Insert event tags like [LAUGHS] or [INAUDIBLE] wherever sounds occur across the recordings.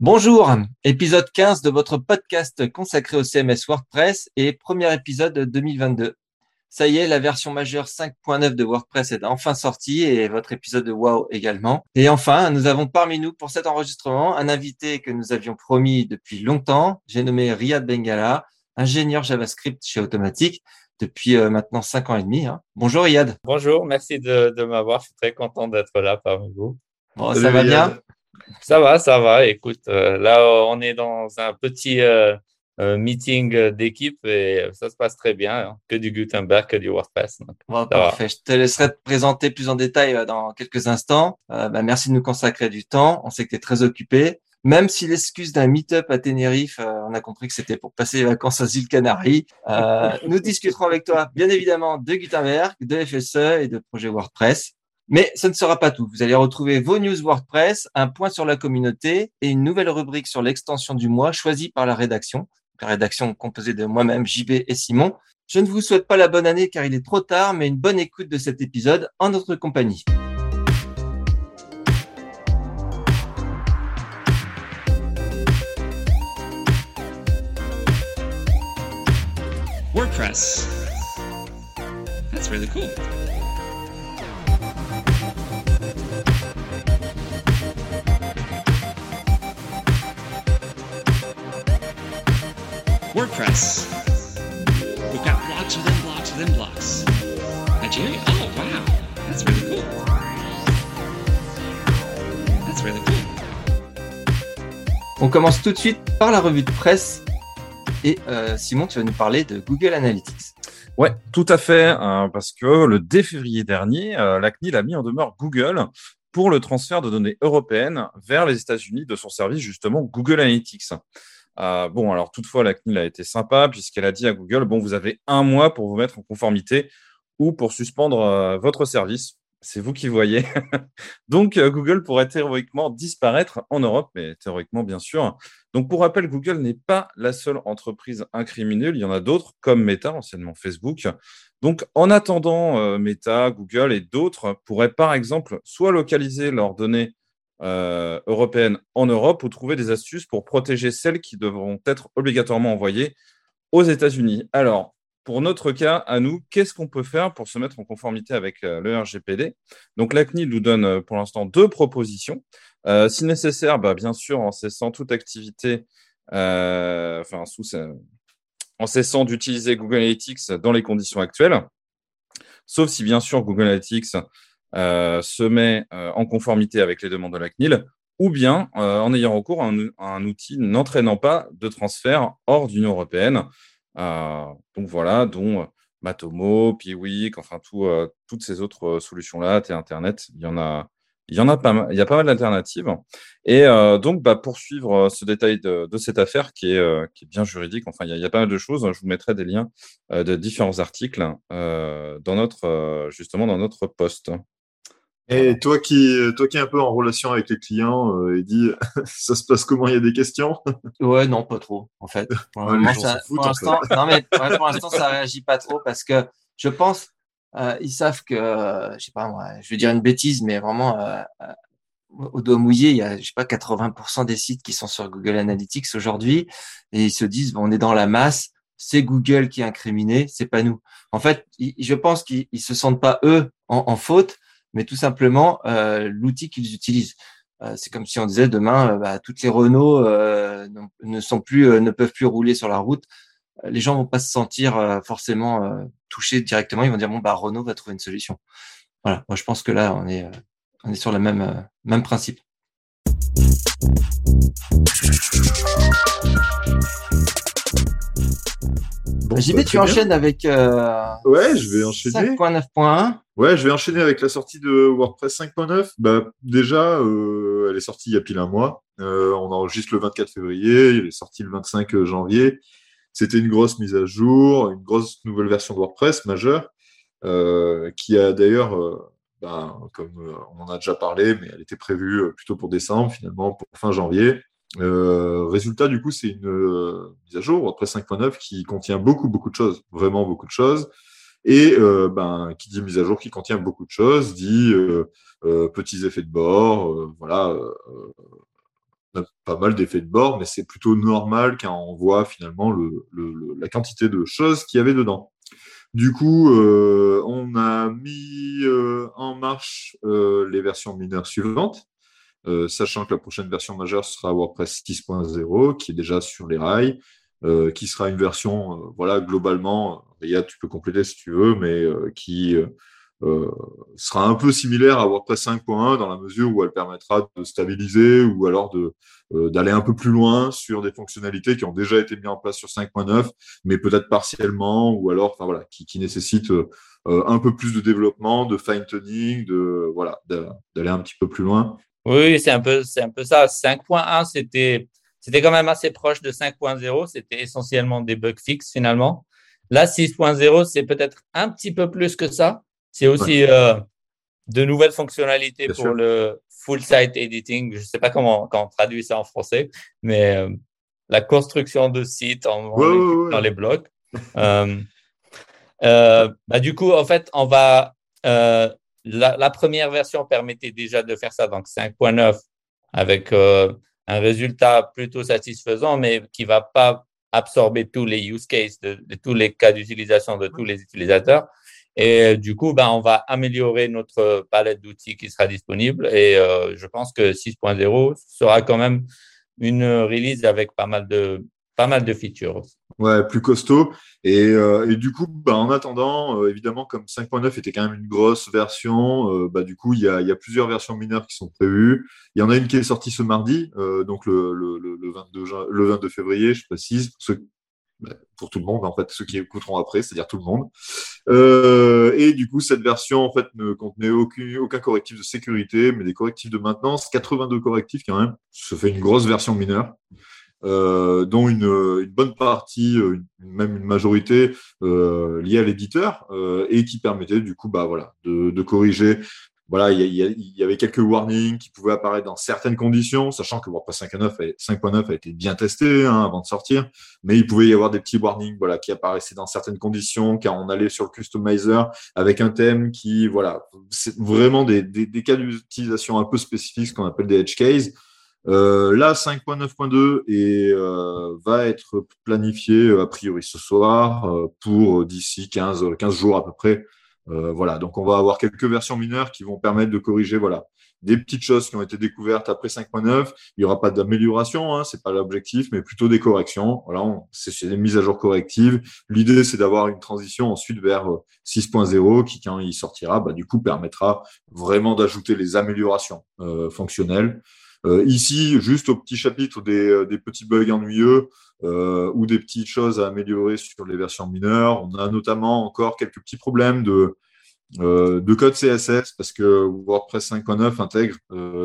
Bonjour, épisode 15 de votre podcast consacré au CMS WordPress et premier épisode 2022. Ça y est, la version majeure 5.9 de WordPress est enfin sortie et votre épisode de Wow également. Et enfin, nous avons parmi nous pour cet enregistrement un invité que nous avions promis depuis longtemps. J'ai nommé Riyad Bengala, ingénieur JavaScript chez Automatic depuis euh, maintenant 5 ans et demi. Hein. Bonjour Riyad. Bonjour, merci de, m'avoir. Je suis très content d'être là parmi vous. Bon, ça va bien? Ça va, ça va. Écoute, euh, là, on est dans un petit euh, euh, meeting d'équipe et ça se passe très bien. Hein. Que du Gutenberg, que du WordPress. parfait. Je te laisserai te présenter plus en détail dans quelques instants. Bah, merci de nous consacrer du temps. On sait que tu es très occupé. Même si l'excuse d'un meet-up à Tenerife, on a compris que c'était pour passer les vacances à îles Canaries. nous discuterons avec toi, bien évidemment, de Gutenberg, de FSE et de projet WordPress. Mais ce ne sera pas tout. Vous allez retrouver vos news WordPress, un point sur la communauté et une nouvelle rubrique sur l'extension du mois choisie par la rédaction. La rédaction composée de moi-même, JB et Simon. Je ne vous souhaite pas la bonne année car il est trop tard, mais une bonne écoute de cet épisode en notre compagnie. WordPress. That's really cool. WordPress. We've got blocks within blocks within blocks. Nigeria? Oh, wow. That's really cool. That's really cool. On commence tout de suite par la revue de presse. Et euh, Simon, tu vas nous parler de Google Analytics. Ouais, tout à fait, euh, parce que le 2 février dernier, euh, la CNIL a mis en demeure Google pour le transfert de données européennes vers les États-Unis de son service justement Google Analytics. Euh, bon, alors toutefois, la CNIL a été sympa puisqu'elle a dit à Google, bon, vous avez un mois pour vous mettre en conformité ou pour suspendre euh, votre service. C'est vous qui voyez. [LAUGHS] Donc, euh, Google pourrait théoriquement disparaître en Europe, mais théoriquement, bien sûr. Donc, pour rappel, Google n'est pas la seule entreprise incriminée. Il y en a d'autres, comme Meta, anciennement Facebook. Donc, en attendant, Meta, Google et d'autres pourraient, par exemple, soit localiser leurs données euh, européenne en Europe ou trouver des astuces pour protéger celles qui devront être obligatoirement envoyées aux États-Unis. Alors, pour notre cas, à nous, qu'est-ce qu'on peut faire pour se mettre en conformité avec euh, le RGPD Donc, la CNIL nous donne euh, pour l'instant deux propositions. si nécessaire, bah, bien sûr, en cessant toute activité, enfin, en cessant d'utiliser Google Analytics dans les conditions actuelles, sauf si, bien sûr, Google Analytics euh, se met euh, en conformité avec les demandes de la CNIL, ou bien euh, en ayant recours à un, outil n'entraînant pas de transfert hors d'Union européenne. donc voilà, dont Matomo, Piwik, enfin toutes ces autres solutions-là, T-Internet, il y en a, il y en a pas il y a pas mal d'alternatives. Et donc, bah, pour suivre ce détail de, cette affaire qui est, bien juridique, enfin, il y, a, pas mal de choses. Je vous mettrai des liens de différents articles dans notre, justement, dans notre post. Et toi qui, toi qui es un peu en relation avec les clients, euh, dit [LAUGHS] ça se passe comment? Il y a des questions? Ouais, non, pas trop, en fait. Pour l'instant, pour l'instant, ça réagit pas trop parce que je pense, euh, ils savent que, je sais pas moi, je vais dire une bêtise, mais vraiment, euh, euh au doigt mouillé, il y a, je sais pas, 80% des sites qui sont sur Google Analytics aujourd'hui, et ils se disent, bon, on est dans la masse, c'est Google qui est incriminé, c'est pas nous. En fait, je pense qu'ils se sentent pas eux en, en faute mais tout simplement euh, l'outil qu'ils utilisent. Euh, c'est comme si on disait demain, euh, bah, toutes les Renault ne sont plus, ne peuvent plus rouler sur la route. Les gens vont pas se sentir forcément touchés directement. Ils vont dire bon bah Renault va trouver une solution. Voilà. Moi je pense que là on est on est sur le même même principe. Bon, JB, bah, tu enchaînes avec euh, ouais, je vais enchaîner. 5.9.1. Ouais, je vais enchaîner avec la sortie de WordPress 5.9. Bah, déjà, euh, elle est sortie il y a pile un mois. Euh, on enregistre le 24 février, il est sorti le 25 janvier. C'était une grosse mise à jour, une grosse nouvelle version de WordPress majeure, qui a d'ailleurs, bah, comme on en a déjà parlé, mais elle était prévue plutôt pour décembre, finalement pour fin janvier. Euh, résultat, du coup, c'est une euh, mise à jour WordPress 5.9 qui contient beaucoup, beaucoup de choses, vraiment beaucoup de choses. Et euh, ben, qui dit mise à jour qui contient beaucoup de choses, dit petits effets de bord, voilà, pas mal d'effets de bord, mais c'est plutôt normal quand on voit finalement le, la quantité de choses qu'il y avait dedans. Du coup, euh, on a mis euh, en marche euh, les versions mineures suivantes, sachant que la prochaine version majeure sera WordPress 6.0, qui est déjà sur les rails, qui sera une version, voilà, globalement, tu peux compléter si tu veux, mais qui euh, sera un peu similaire à WordPress 5.1 dans la mesure où elle permettra de stabiliser ou alors euh, d'aller un peu plus loin sur des fonctionnalités qui ont déjà été mises en place sur 5.9, mais peut-être partiellement ou alors, enfin voilà, qui, qui nécessitent euh, un peu plus de développement, de fine tuning, de voilà, d'aller un petit peu plus loin. Oui, c'est un peu, c'est un peu ça. 5.1, c'était, c'était quand même assez proche de 5.0. C'était essentiellement des bugs fixes finalement. Là, 6.0, c'est peut-être un petit peu plus que ça. C'est aussi euh, de nouvelles fonctionnalités pour le full site editing. Je ne sais pas comment, on traduit ça en français, mais euh, la construction de sites en, dans les blocs. [LAUGHS] Euh, bah, du coup, en fait, on va. La, première version permettait déjà de faire ça, donc 5.9, avec un résultat plutôt satisfaisant, mais qui ne va pas absorber tous les use cases, de tous les cas d'utilisation de tous les utilisateurs. Et euh, du coup, ben, on va améliorer notre palette d'outils qui sera disponible. Et euh, je pense que 6.0 sera quand même une release avec pas mal de, pas mal de features. Ouais, plus costaud. Et, euh, du coup, ben, en attendant, évidemment, comme 5.9 était quand même une grosse version, bah, du coup, il y a, plusieurs versions mineures qui sont prévues. Il y en a une qui est sortie ce mardi, donc le, le, le, 22, le 22 février, je précise, bah, pour tout le monde, en fait, ceux qui écouteront après, c'est-à-dire tout le monde. Euh, et du coup, cette version, en fait, ne contenait aucun, aucun correctif de sécurité, mais des correctifs de maintenance, 82 correctifs quand même. Ça fait une grosse version mineure. Euh, dont une, une, bonne partie, euh, même une majorité euh, liée à l'éditeur, euh, et qui permettait du coup bah, voilà, de, corriger voilà, il y, avait quelques warnings qui pouvaient apparaître dans certaines conditions, sachant que WordPress 5.9 a été bien testé hein, avant de sortir, mais il pouvait y avoir des petits warnings voilà, qui apparaissaient dans certaines conditions, car on allait sur le customizer avec un thème qui, voilà, c'est vraiment des cas d'utilisation un peu spécifiques, ce qu'on appelle des edge cases. Euh, là, 5.9.2 et euh, va être planifié euh, a priori ce soir euh, pour d'ici 15, 15 jours à peu près voilà, donc on va avoir quelques versions mineures qui vont permettre de corriger voilà, des petites choses qui ont été découvertes après 5.9. Il n'y aura pas d'amélioration, hein, c'est pas l'objectif, mais plutôt des corrections. C'est des mises à jour correctives. L'idée, c'est d'avoir une transition ensuite vers 6.0 euh, qui, quand il sortira, bah, du coup, permettra vraiment d'ajouter les améliorations fonctionnelles. Euh, ici, juste au petit chapitre des, euh, petits bugs ennuyeux euh, ou des petites choses à améliorer sur les versions mineures, on a notamment encore quelques petits problèmes de, de code CSS parce que WordPress 5.9 intègre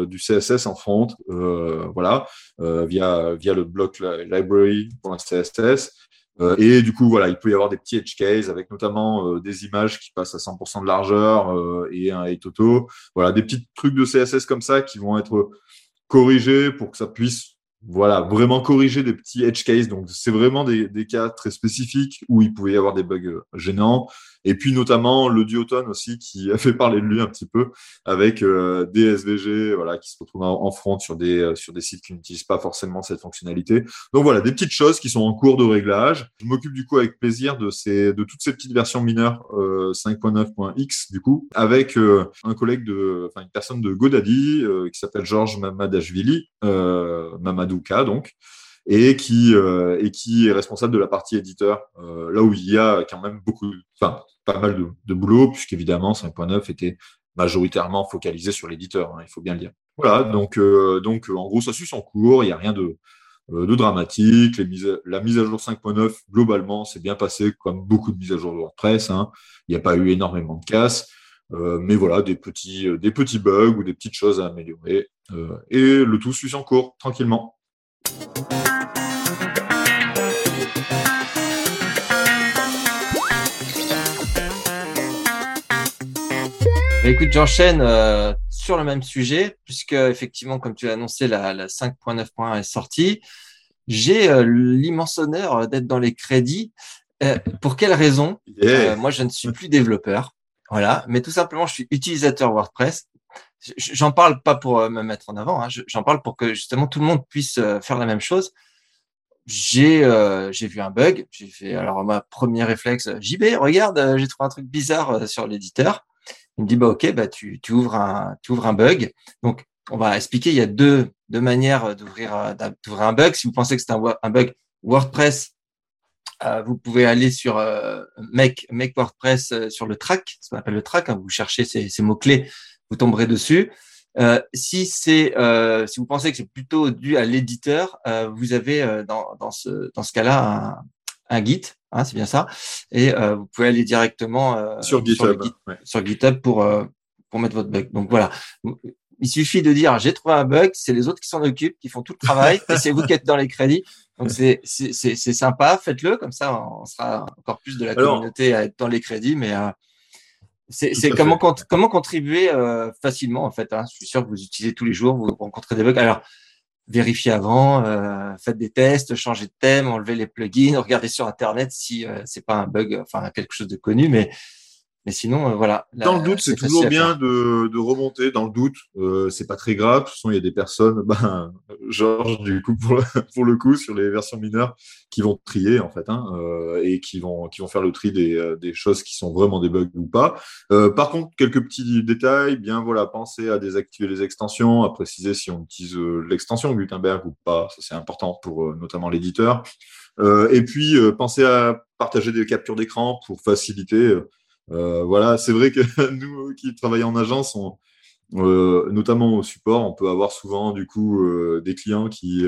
du CSS en front, via, via le bloc library pour un CSS. et du coup, voilà, il peut y avoir des petits edge cases avec notamment des images qui passent à 100% de largeur et un height auto. Voilà, des petits trucs de CSS comme ça qui vont être corriger pour que ça puisse voilà, vraiment corriger des petits edge cases. Donc, c'est vraiment des, des, cas très spécifiques où il pouvait y avoir des bugs gênants. Et puis notamment le duotone aussi qui a fait parler de lui un petit peu avec euh, des SVG voilà, qui se retrouvent en, front sur des, euh, sur des sites qui n'utilisent pas forcément cette fonctionnalité. Donc voilà, des petites choses qui sont en cours de réglage. Je m'occupe du coup avec plaisir de, ces, de toutes ces petites versions mineures euh, 5.9.x du coup avec euh, un collègue de, enfin une personne de Godaddy qui s'appelle Georges Mamadashvili, Mamadouka donc et qui, euh, et qui est responsable de la partie éditeur, euh, là où il y a quand même beaucoup, enfin, pas mal de, boulot, puisqu'évidemment 5.9 était majoritairement focalisé sur l'éditeur, hein, il faut bien le dire. Voilà, donc, euh, donc en gros, ça suit son cours, il n'y a rien de, dramatique. La mise à jour 5.9, globalement, c'est bien passé, comme beaucoup de mises à jour de WordPress. Hein. Il n'y a pas eu énormément de casse. Euh, mais voilà, des petits, des petits bugs ou des petites choses à améliorer. Et le tout suit son cours, tranquillement. Écoute, j'enchaîne euh, sur le même sujet, puisque effectivement, comme tu l'as annoncé, la, la 5.9.1 est sortie. J'ai euh, l'immense honneur d'être dans les crédits. Euh, pour quelle raison? Moi, je ne suis plus développeur. Voilà, mais tout simplement, je suis utilisateur WordPress. J'en parle pas pour me mettre en avant, hein, j'en parle pour que justement tout le monde puisse faire la même chose. J'ai j'ai vu un bug, j'ai fait alors ma premier réflexe, JB, regarde, j'ai trouvé un truc bizarre sur l'éditeur. Il me dit bah ok, bah tu, ouvres un tu ouvres un bug. Donc on va expliquer, il y a deux, deux manières d'ouvrir un bug. Si vous pensez que c'est un, bug WordPress, euh, vous pouvez aller sur euh, Make, Make WordPress euh, sur le track, ce qu'on appelle le track. Hein, vous cherchez ces, ces mots-clés, vous tomberez dessus. Euh, si c'est, euh, si vous pensez que c'est plutôt dû à l'éditeur, vous avez dans, dans ce, dans ce cas-là un, un Git, hein, c'est bien ça, et vous pouvez aller directement sur GitHub, sur, GitHub pour pour mettre votre bug. Donc voilà, il suffit de dire j'ai trouvé un bug, c'est les autres qui s'en occupent, qui font tout le travail, et c'est vous qui êtes dans les crédits. Donc c'est c'est sympa, faites-le comme ça, on sera encore plus de la communauté à être dans les crédits, mais euh, c'est comment comment contribuer euh, facilement en fait. Hein. Je suis sûr que vous utilisez tous les jours, vous rencontrez des bugs. Alors vérifiez avant, euh, faites des tests, changez de thème, enlevez les plugins, regardez sur internet si c'est pas un bug, enfin quelque chose de connu, mais mais sinon, euh, voilà. dans le doute, c'est toujours bien de, de, remonter. Dans le doute, euh, c'est pas très grave. De toute façon, il y a des personnes, [LAUGHS] ben, Georges, du coup, pour le, pour le coup, sur les versions mineures, qui vont trier, en fait, hein, euh, et qui vont, qui vont faire le tri des, euh, des choses qui sont vraiment des bugs ou pas. Par contre, quelques petits détails, bien, voilà, pensez à désactiver les extensions, à préciser si on utilise l'extension Gutenberg ou pas. Ça, c'est important pour notamment l'éditeur. et puis, pensez à partager des captures d'écran pour faciliter voilà, c'est vrai que [LAUGHS] nous qui travaillons en agence, euh, notamment au support, on peut avoir souvent du coup euh, des clients qui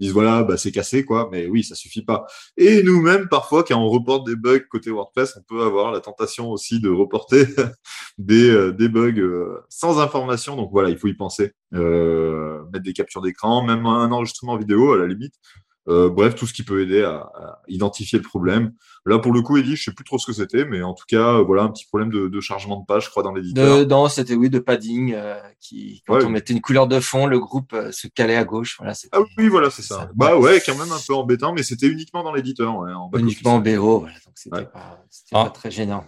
disent voilà, bah, c'est cassé quoi, mais oui, ça suffit pas. Et nous-mêmes, parfois, quand on reporte des bugs côté WordPress, on peut avoir la tentation aussi de reporter [LAUGHS] des bugs sans information. Donc voilà, il faut y penser. mettre des captures d'écran, même un enregistrement vidéo à la limite. Euh, bref, tout ce qui peut aider à, identifier le problème. Là, pour le coup, Eddie, je sais plus trop ce que c'était, mais en tout cas, voilà, un petit problème de, chargement de page, je crois, dans l'éditeur. Non, c'était oui, de padding, euh, qui quand on mettait une couleur de fond, le groupe euh, se calait à gauche. Voilà, ah oui, voilà, c'est ça. Bah ouais, quand même un peu embêtant, mais c'était uniquement dans l'éditeur. uniquement en BO, voilà, donc c'était pas, pas, très gênant.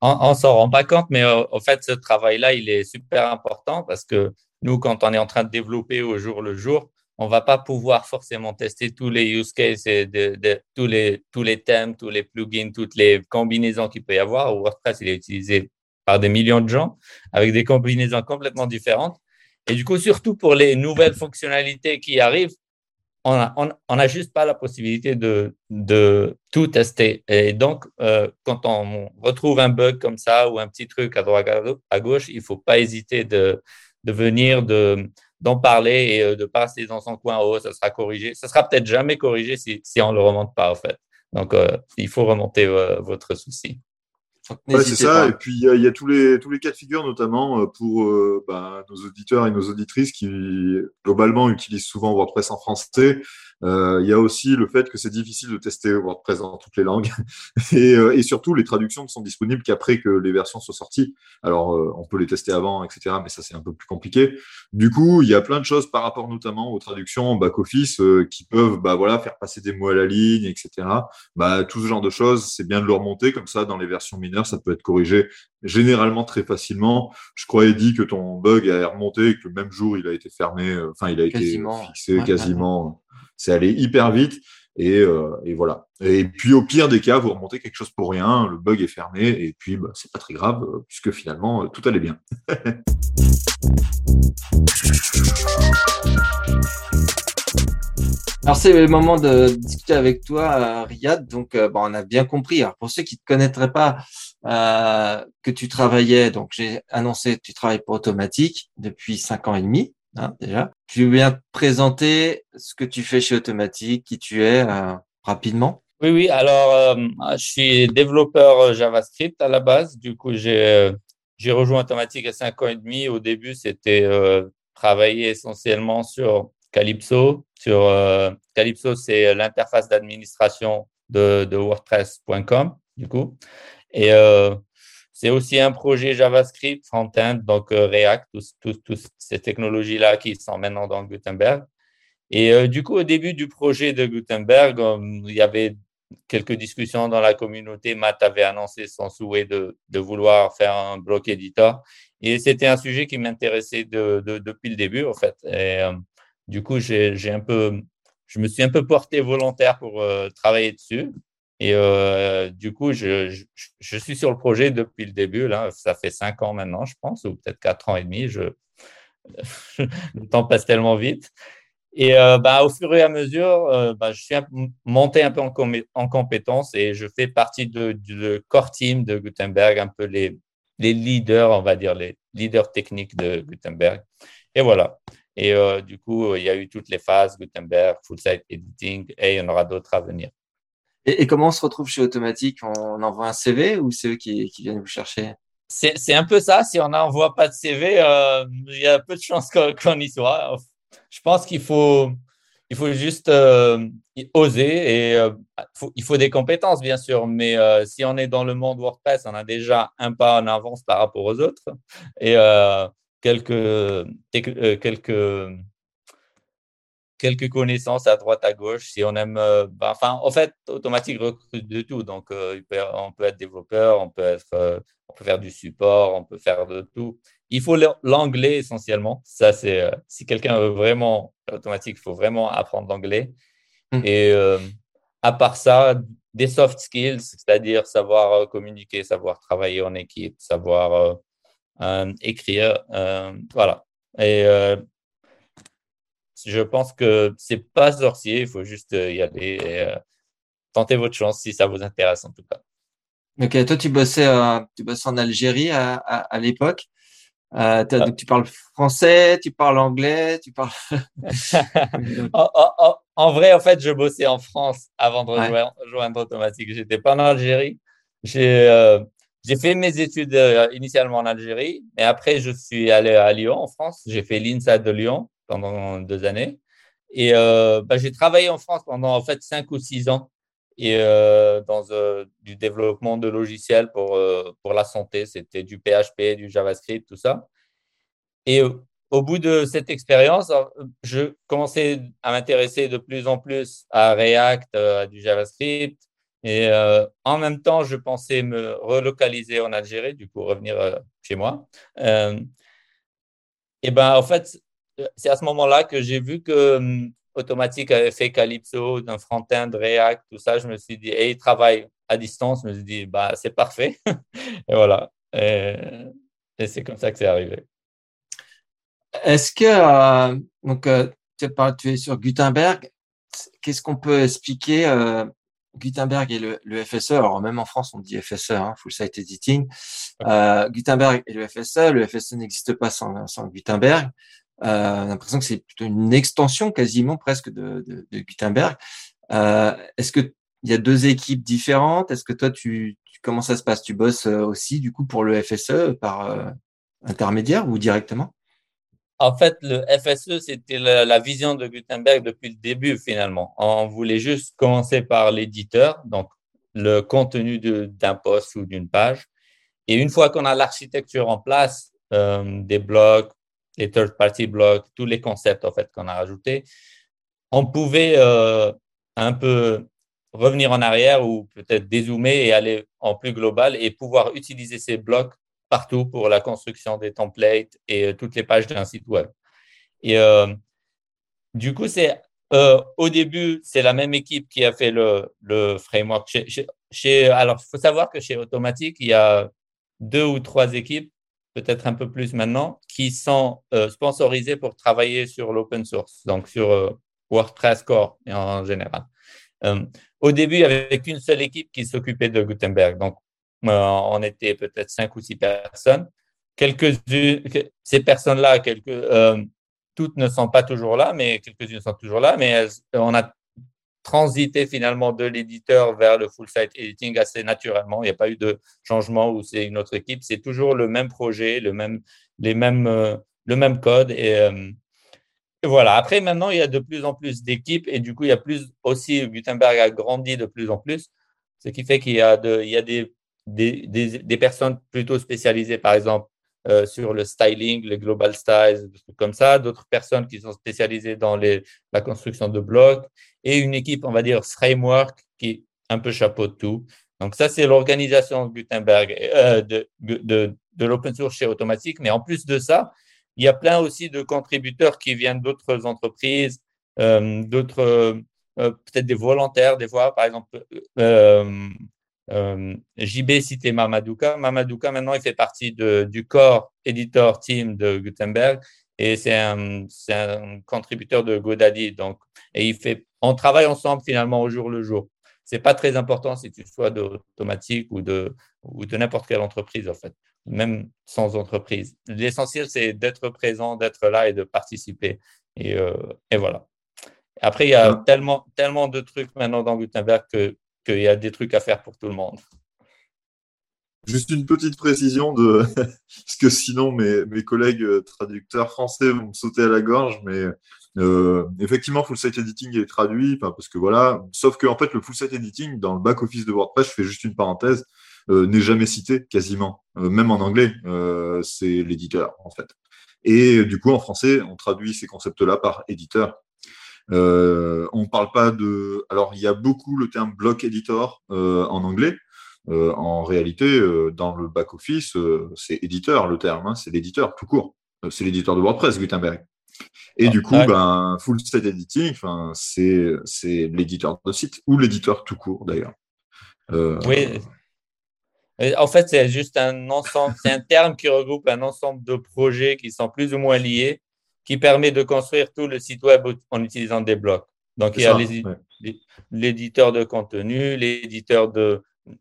On, ne s'en rend pas compte, mais au fait, ce travail-là, il est super important parce que nous, quand on est en train de développer au jour le jour, on va pas pouvoir forcément tester tous les use cases et de, tous, les, tous les thèmes, tous les plugins, toutes les combinaisons qu'il peut y avoir. WordPress, il est utilisé par des millions de gens avec des combinaisons complètement différentes. Et du coup, surtout pour les nouvelles fonctionnalités qui arrivent, on n'a on, juste pas la possibilité de, de, tout tester. Et donc, euh, quand on retrouve un bug comme ça ou un petit truc à droite, à gauche, il faut pas hésiter de, de venir, de, d'en parler et euh, de passer dans son coin haut, ça sera corrigé. Ça sera peut-être jamais corrigé si, si on ne le remonte pas, en fait. Donc, euh, il faut remonter euh, votre souci. Ouais, c'est ça. Et puis, il y, a tous les, tous les cas de figure, notamment pour bah, nos auditeurs et nos auditrices qui, globalement, utilisent souvent WordPress en français. Euh, il y a aussi le fait que c'est difficile de tester WordPress dans toutes les langues. [LAUGHS] et, euh, et, surtout, les traductions ne sont disponibles qu'après que les versions soient sorties. Alors, euh, on peut les tester avant, etc. Mais ça, c'est un peu plus compliqué. Du coup, il y a plein de choses par rapport notamment aux traductions en back-office qui peuvent bah, voilà, faire passer des mots à la ligne, etc. Bah, tout ce genre de choses, c'est bien de le remonter. Comme ça, dans les versions mineures, ça peut être corrigé généralement très facilement. Je croyais dit que ton bug a remonté et que le même jour, il a été fermé, enfin, il a été fixé quasiment c'est allé hyper vite. Euh, et, voilà. Et puis au pire des cas, vous remontez quelque chose pour rien, le bug est fermé, et puis bah, c'est pas très grave, euh, puisque finalement, euh, tout allait bien. [LAUGHS] Alors c'est le moment de discuter avec toi, Riyad. Donc bon, on a bien compris. Alors pour ceux qui ne te connaîtraient pas, que tu travaillais, donc j'ai annoncé que tu travailles pour Automatique depuis cinq ans et demi. Hein, déjà. Tu veux bien te présenter ce que tu fais chez Automatique, qui tu es euh, rapidement? Oui, oui. Alors, euh, je suis développeur JavaScript à la base. Du coup, j'ai j'ai rejoint Automatique à 5 ans et demi. Au début, c'était euh, travailler essentiellement sur Calypso. Sur Calypso, c'est l'interface d'administration de, de WordPress.com, du coup. Et c'est aussi un projet JavaScript, front-end, donc euh, React, toutes ces technologies-là qui sont maintenant dans Gutenberg. Et euh, du coup, au début du projet de Gutenberg, euh, il y avait quelques discussions dans la communauté. Matt avait annoncé son souhait de, vouloir faire un bloc éditeur. Et c'était un sujet qui m'intéressait de, depuis le début, en fait. Et du coup, j'ai un peu, je me suis un peu porté volontaire pour travailler dessus. Et du coup, je, suis sur le projet depuis le début. Là. Ça fait cinq ans maintenant, je pense, ou peut-être quatre ans et demi. [LAUGHS] Le temps passe tellement vite. Et euh, bah, au fur et à mesure, euh, bah, je suis monté un peu en, en compétences et je fais partie du core team de Gutenberg, un peu les, les, leaders, on va dire, les leaders techniques de Gutenberg. Et voilà. Et euh, du coup, il y a eu toutes les phases, Gutenberg, full site editing, et il y en aura d'autres à venir. Et, comment on se retrouve chez Automatique? On envoie un CV ou c'est eux qui, viennent vous chercher? C'est un peu ça. Si on n'envoie pas de CV, il y a peu de chances qu'on y soit je pense qu'il faut, il faut juste euh, oser et euh, il faut des compétences, bien sûr. Mais euh, si on est dans le monde WordPress, on a déjà un pas en avance par rapport aux autres et quelques, quelques, quelques connaissances à droite, à gauche. Si on aime, ben, enfin, en fait, automatique recrute de tout. Donc, on peut être développeur, on peut être, on peut faire du support, on peut faire de tout il faut l'anglais essentiellement. Ça, c'est euh, si quelqu'un veut vraiment automatique, il faut vraiment apprendre l'anglais. Hmm. Et euh, à part ça, des soft skills, c'est-à-dire savoir euh, communiquer, savoir travailler en équipe, savoir écrire. voilà. Et je pense que c'est pas sorcier, il faut juste y aller et tenter votre chance si ça vous intéresse en tout cas. Ok, toi tu bossais, tu bossais en Algérie à, à l'époque. Euh, ah. tu parles français, tu parles anglais, tu parles. [LAUGHS] en, vrai, en fait, je bossais en France avant de rejoindre, Automatique. J'étais pas en Algérie. J'ai euh, fait mes études euh, initialement en Algérie, mais après, je suis allé à Lyon, en France. J'ai fait l'INSA de Lyon pendant deux années. Et bah, j'ai travaillé en France pendant en fait cinq ou six ans et euh, dans euh, du développement de logiciels pour, euh, pour la santé. C'était du PHP, du JavaScript, tout ça. Et au bout de cette expérience, je commençais à m'intéresser de plus en plus à React, à du JavaScript. Et en même temps, je pensais me relocaliser en Algérie, du coup revenir chez moi. et ben, en fait, c'est à ce moment-là que j'ai vu que hum, automatique avait fait Calypso, d'un front-end, React, tout ça. Je me suis dit, et il travaille à distance. Je me suis dit, bah, c'est parfait. [LAUGHS] et voilà. Et, c'est comme ça que c'est arrivé. Est-ce que, euh, donc, euh, tu, tu es sur Gutenberg. Qu'est-ce qu'on peut expliquer euh, Gutenberg et le, FSE, alors même en France on dit FSE, hein, Full Site Editing. Gutenberg et le FSE, le FSE n'existe pas sans, sans Gutenberg. Euh, l'impression que c'est plutôt une extension quasiment presque de, Gutenberg. Euh, Est-ce qu'il y a deux équipes différentes? Est-ce que toi, tu, comment ça se passe? Tu bosses euh, aussi du coup pour le FSE par euh, intermédiaire ou directement? En fait, le FSE, c'était la, vision de Gutenberg depuis le début, finalement. On voulait juste commencer par l'éditeur, donc le contenu d'un poste ou d'une page. Et une fois qu'on a l'architecture en place, des blocs, les third-party blocks, tous les concepts en fait qu'on a rajoutés, on pouvait euh, un peu revenir en arrière ou peut-être dézoomer et aller en plus global et pouvoir utiliser ces blocs partout pour la construction des templates et euh, toutes les pages d'un site web. Et euh, du coup, c'est au début, c'est la même équipe qui a fait le, framework. Chez, chez, alors, il faut savoir que chez Automatic, il y a deux ou trois équipes peut-être un peu plus maintenant, qui sont euh, sponsorisés pour travailler sur l'open source, donc sur euh, WordPress Core en général. Euh, au début, il n'y avait qu'une seule équipe qui s'occupait de Gutenberg. Donc, on était peut-être cinq ou six personnes. Quelques ces personnes-là, toutes ne sont pas toujours là, mais quelques-unes sont toujours là. Mais on a transiter finalement de l'éditeur vers le full site editing assez naturellement. Il n'y a pas eu de changement où c'est une autre équipe. C'est toujours le même projet, le même, les mêmes, euh, le même code. Euh, et, voilà. Après, maintenant, il y a de plus en plus d'équipes et du coup, il y a plus aussi, Gutenberg a grandi de plus en plus, ce qui fait qu'il y a, de, il y a des, des, des, personnes plutôt spécialisées, par exemple, euh, sur le styling, les global styles, trucs comme ça, d'autres personnes qui sont spécialisées dans les, la construction de blocs et une équipe, on va dire, framework qui un peu chapeau de tout. Donc, ça, c'est l'organisation Gutenberg euh, de, de, de l'open source chez Automatique. Mais en plus de ça, il y a plein aussi de contributeurs qui viennent d'autres entreprises, euh, d'autres, peut-être des volontaires, des fois, par exemple, JB citait Mamadouka. Mamadouka, maintenant, il fait partie de, du corps éditeur team de Gutenberg et c'est un, un, contributeur de GoDaddy. Donc, et il fait, on travaille ensemble finalement au jour le jour. C'est pas très important si tu sois d'automatique ou de, ou de n'importe quelle entreprise, en fait, même sans entreprise. L'essentiel, c'est d'être présent, d'être là et de participer. Et, euh, et voilà. Après, il y a tellement, tellement de trucs maintenant dans Gutenberg qu'il y a des trucs à faire pour tout le monde. Juste une petite précision de [LAUGHS] parce que sinon mes, mes collègues euh, traducteurs français vont me sauter à la gorge, mais euh, effectivement, full site editing est traduit, parce que voilà, sauf que en fait, le full site editing dans le back office de WordPress, je fais juste une parenthèse, euh, n'est jamais cité quasiment, même en anglais, c'est l'éditeur en fait. Et du coup, en français, on traduit ces concepts-là par éditeur. Euh, on parle pas de. Alors, il y a beaucoup le terme block editor en anglais. en réalité, dans le back office, c'est éditeur le terme, hein, c'est l'éditeur tout court. c'est l'éditeur de WordPress, Gutenberg. Et du coup, ben, full site editing, c'est, c'est l'éditeur de site ou l'éditeur tout court d'ailleurs. Euh, oui. En fait, c'est juste un ensemble, c'est un terme qui regroupe un ensemble de projets qui sont plus ou moins liés, qui permet de construire tout le site web en utilisant des blocs. Donc, il y a l'éditeur de contenu, l'éditeur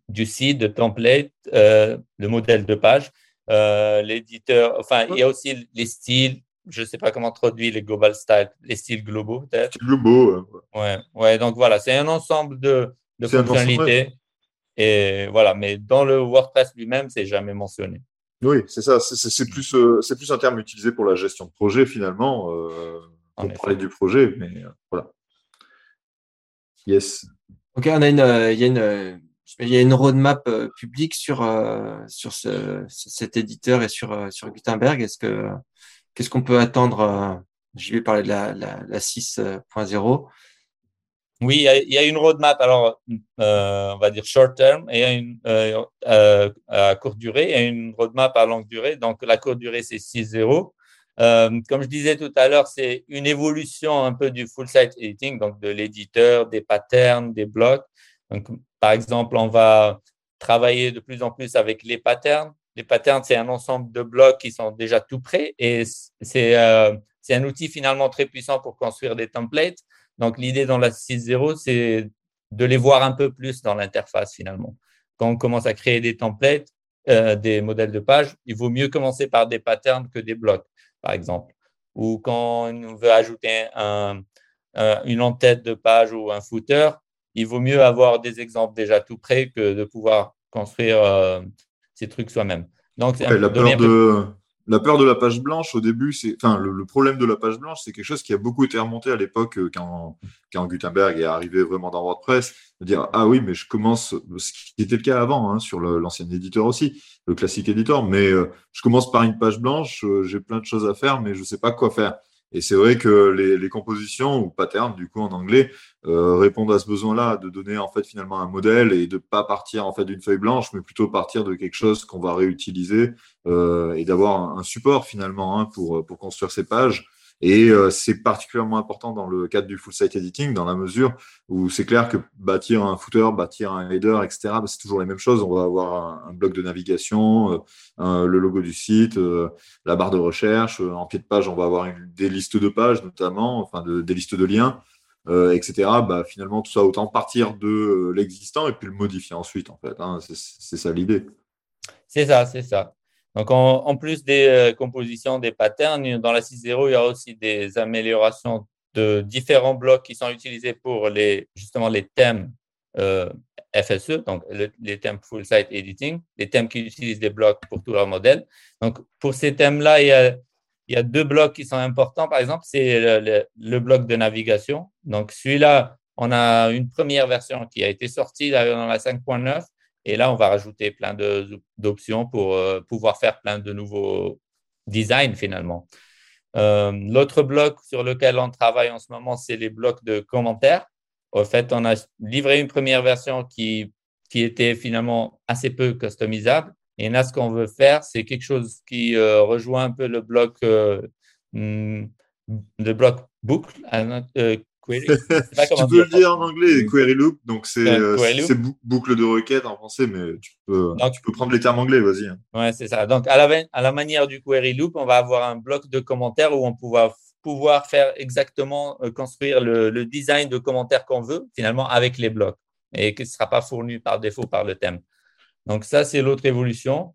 du site, de template, euh, le modèle de page, euh, l'éditeur, enfin, il y a aussi les styles, je ne sais pas comment traduire les global styles, les styles globaux peut-être. Globaux. Ouais. ouais, donc voilà, c'est un ensemble de, de fonctionnalités. Et voilà, mais dans le WordPress lui-même, c'est jamais mentionné. Oui, c'est ça. C'est plus, euh, c'est plus un terme utilisé pour la gestion de projet finalement, euh, pour parler du projet, mais euh, voilà. Yes. Ok, on a une, il y a une, il y a une roadmap publique sur sur ce, cet éditeur et sur sur Gutenberg. Est-ce que Qu'est-ce qu'on peut attendre euh, Je vais parler de la, la, la 6.0. Oui, il y, a, une roadmap, alors euh, on va dire short term, et une, euh, euh, à courte durée, et une roadmap à longue durée. Donc la courte durée, c'est 6.0. Euh, comme je disais tout à l'heure, c'est une évolution un peu du full site editing, donc de l'éditeur, des patterns, des blocs. Donc, par exemple, on va travailler de plus en plus avec les patterns. Les patterns, c'est un ensemble de blocs qui sont déjà tout prêts et euh, c'est un outil finalement très puissant pour construire des templates. Donc, l'idée dans la 6.0, c'est de les voir un peu plus dans l'interface finalement. Quand on commence à créer des templates, euh, des modèles de page, il vaut mieux commencer par des patterns que des blocs, par exemple. Ou quand on veut ajouter un, une en-tête de page ou un footer, il vaut mieux avoir des exemples déjà tout prêts que de pouvoir construire euh, ces trucs soi-même. Donc, la, peur de, la peur de la page blanche, au début, c'est, enfin, le, problème de la page blanche, c'est quelque chose qui a beaucoup été remonté à l'époque euh, quand, Gutenberg est arrivé vraiment dans WordPress, de dire ah oui, mais je commence, ce qui était le cas avant hein, sur l'ancien éditeur aussi, le classique éditeur, mais euh, je commence par une page blanche, euh, j'ai plein de choses à faire, mais je sais pas quoi faire. Et c'est vrai que les, compositions ou patterns, du coup en anglais, euh, répondent à ce besoin-là de donner en fait finalement un modèle et de pas partir en fait d'une feuille blanche, mais plutôt partir de quelque chose qu'on va réutiliser euh, et d'avoir un, support finalement hein, pour construire ces pages. Et euh, c'est particulièrement important dans le cadre du full site editing, dans la mesure où c'est clair que bâtir un footer, bâtir un header, etc., bah, c'est toujours les mêmes choses. On va avoir un, bloc de navigation, euh, le logo du site, euh, la barre de recherche. en pied de page, on va avoir des listes de pages notamment, enfin de, des listes de liens. etc. Bah, finalement, tout ça, autant partir de l'existant et puis le modifier ensuite, en fait. Hein. c'est ça l'idée. C'est ça, c'est ça. Donc, en, plus des euh, compositions, des patterns, dans la 6.0, il y a aussi des améliorations de différents blocs qui sont utilisés pour les, justement les thèmes euh, FSE, donc les thèmes Full Site Editing, les thèmes qui utilisent des blocs pour tout leur modèle. Donc, pour ces thèmes-là, il y a, deux blocs qui sont importants. Par exemple, c'est le, bloc de navigation. Donc, celui-là, on a une première version qui a été sortie dans la 5.9 et là, on va rajouter plein d'options pour euh, pouvoir faire plein de nouveaux designs finalement. Euh, l'autre bloc sur lequel on travaille en ce moment, c'est les blocs de commentaires. au fait, on a livré une première version qui, qui était finalement assez peu customisable. Et là, ce qu'on veut faire, c'est quelque chose qui euh, rejoint un peu le bloc, euh, hmm, le bloc boucle, euh, query. [LAUGHS] tu peux le dire en anglais, query loop, donc c'est boucle de requête en français, mais tu peux, tu peux prendre les termes anglais, vas-y. Hein. Ouais, c'est ça. Donc, à la, à la manière du query loop, on va avoir un bloc de commentaires où on pourra pouvoir faire exactement construire le, le design de commentaires qu'on veut, finalement, avec les blocs, et qui ne sera pas fourni par défaut par le thème. Donc ça, c'est l'autre évolution.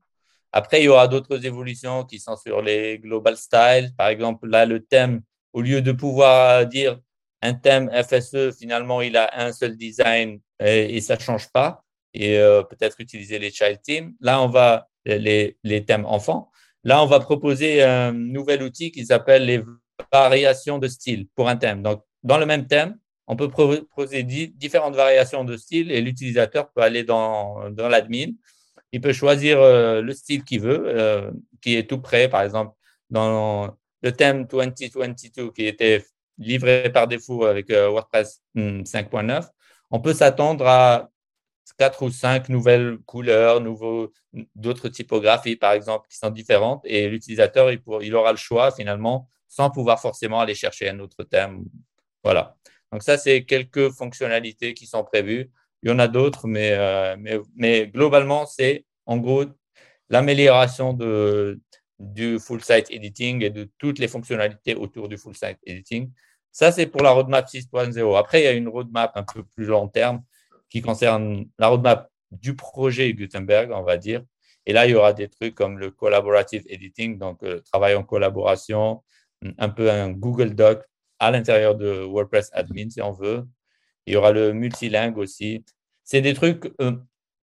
Après, il y aura d'autres évolutions qui sont sur les global styles. Par exemple, là, le thème, au lieu de pouvoir dire un thème FSE, finalement, il a un seul design et, ça ne change pas. Et euh, peut-être utiliser les child teams. Là, on va, les, thèmes enfants. Là, on va proposer un nouvel outil qui s'appelle les variations de style pour un thème. Donc, dans le même thème, on peut proposer différentes variations de style et l'utilisateur peut aller dans, dans l'admin. Il peut choisir euh, le style qu'il veut, euh, qui est tout prêt. Par exemple, dans le thème 2022 qui était livré par défaut avec euh, WordPress 5.9, hmm, on peut s'attendre à quatre ou cinq nouvelles couleurs, nouveaux, d'autres typographies, par exemple, qui sont différentes. Et l'utilisateur, il, il aura le choix finalement sans pouvoir forcément aller chercher un autre thème. Voilà. Donc ça, c'est quelques fonctionnalités qui sont prévues. Il y en a d'autres, mais, euh, mais, mais, globalement, c'est en gros l'amélioration de, du full site editing et de toutes les fonctionnalités autour du full site editing. Ça, c'est pour la roadmap 6.0. Après, il y a une roadmap un peu plus long terme qui concerne la roadmap du projet Gutenberg, on va dire. Et là, il y aura des trucs comme le collaborative editing, donc euh, travail en collaboration, un peu un Google Doc à l'intérieur de WordPress Admin, si on veut. Il y aura le multilingue aussi. C'est des trucs, euh,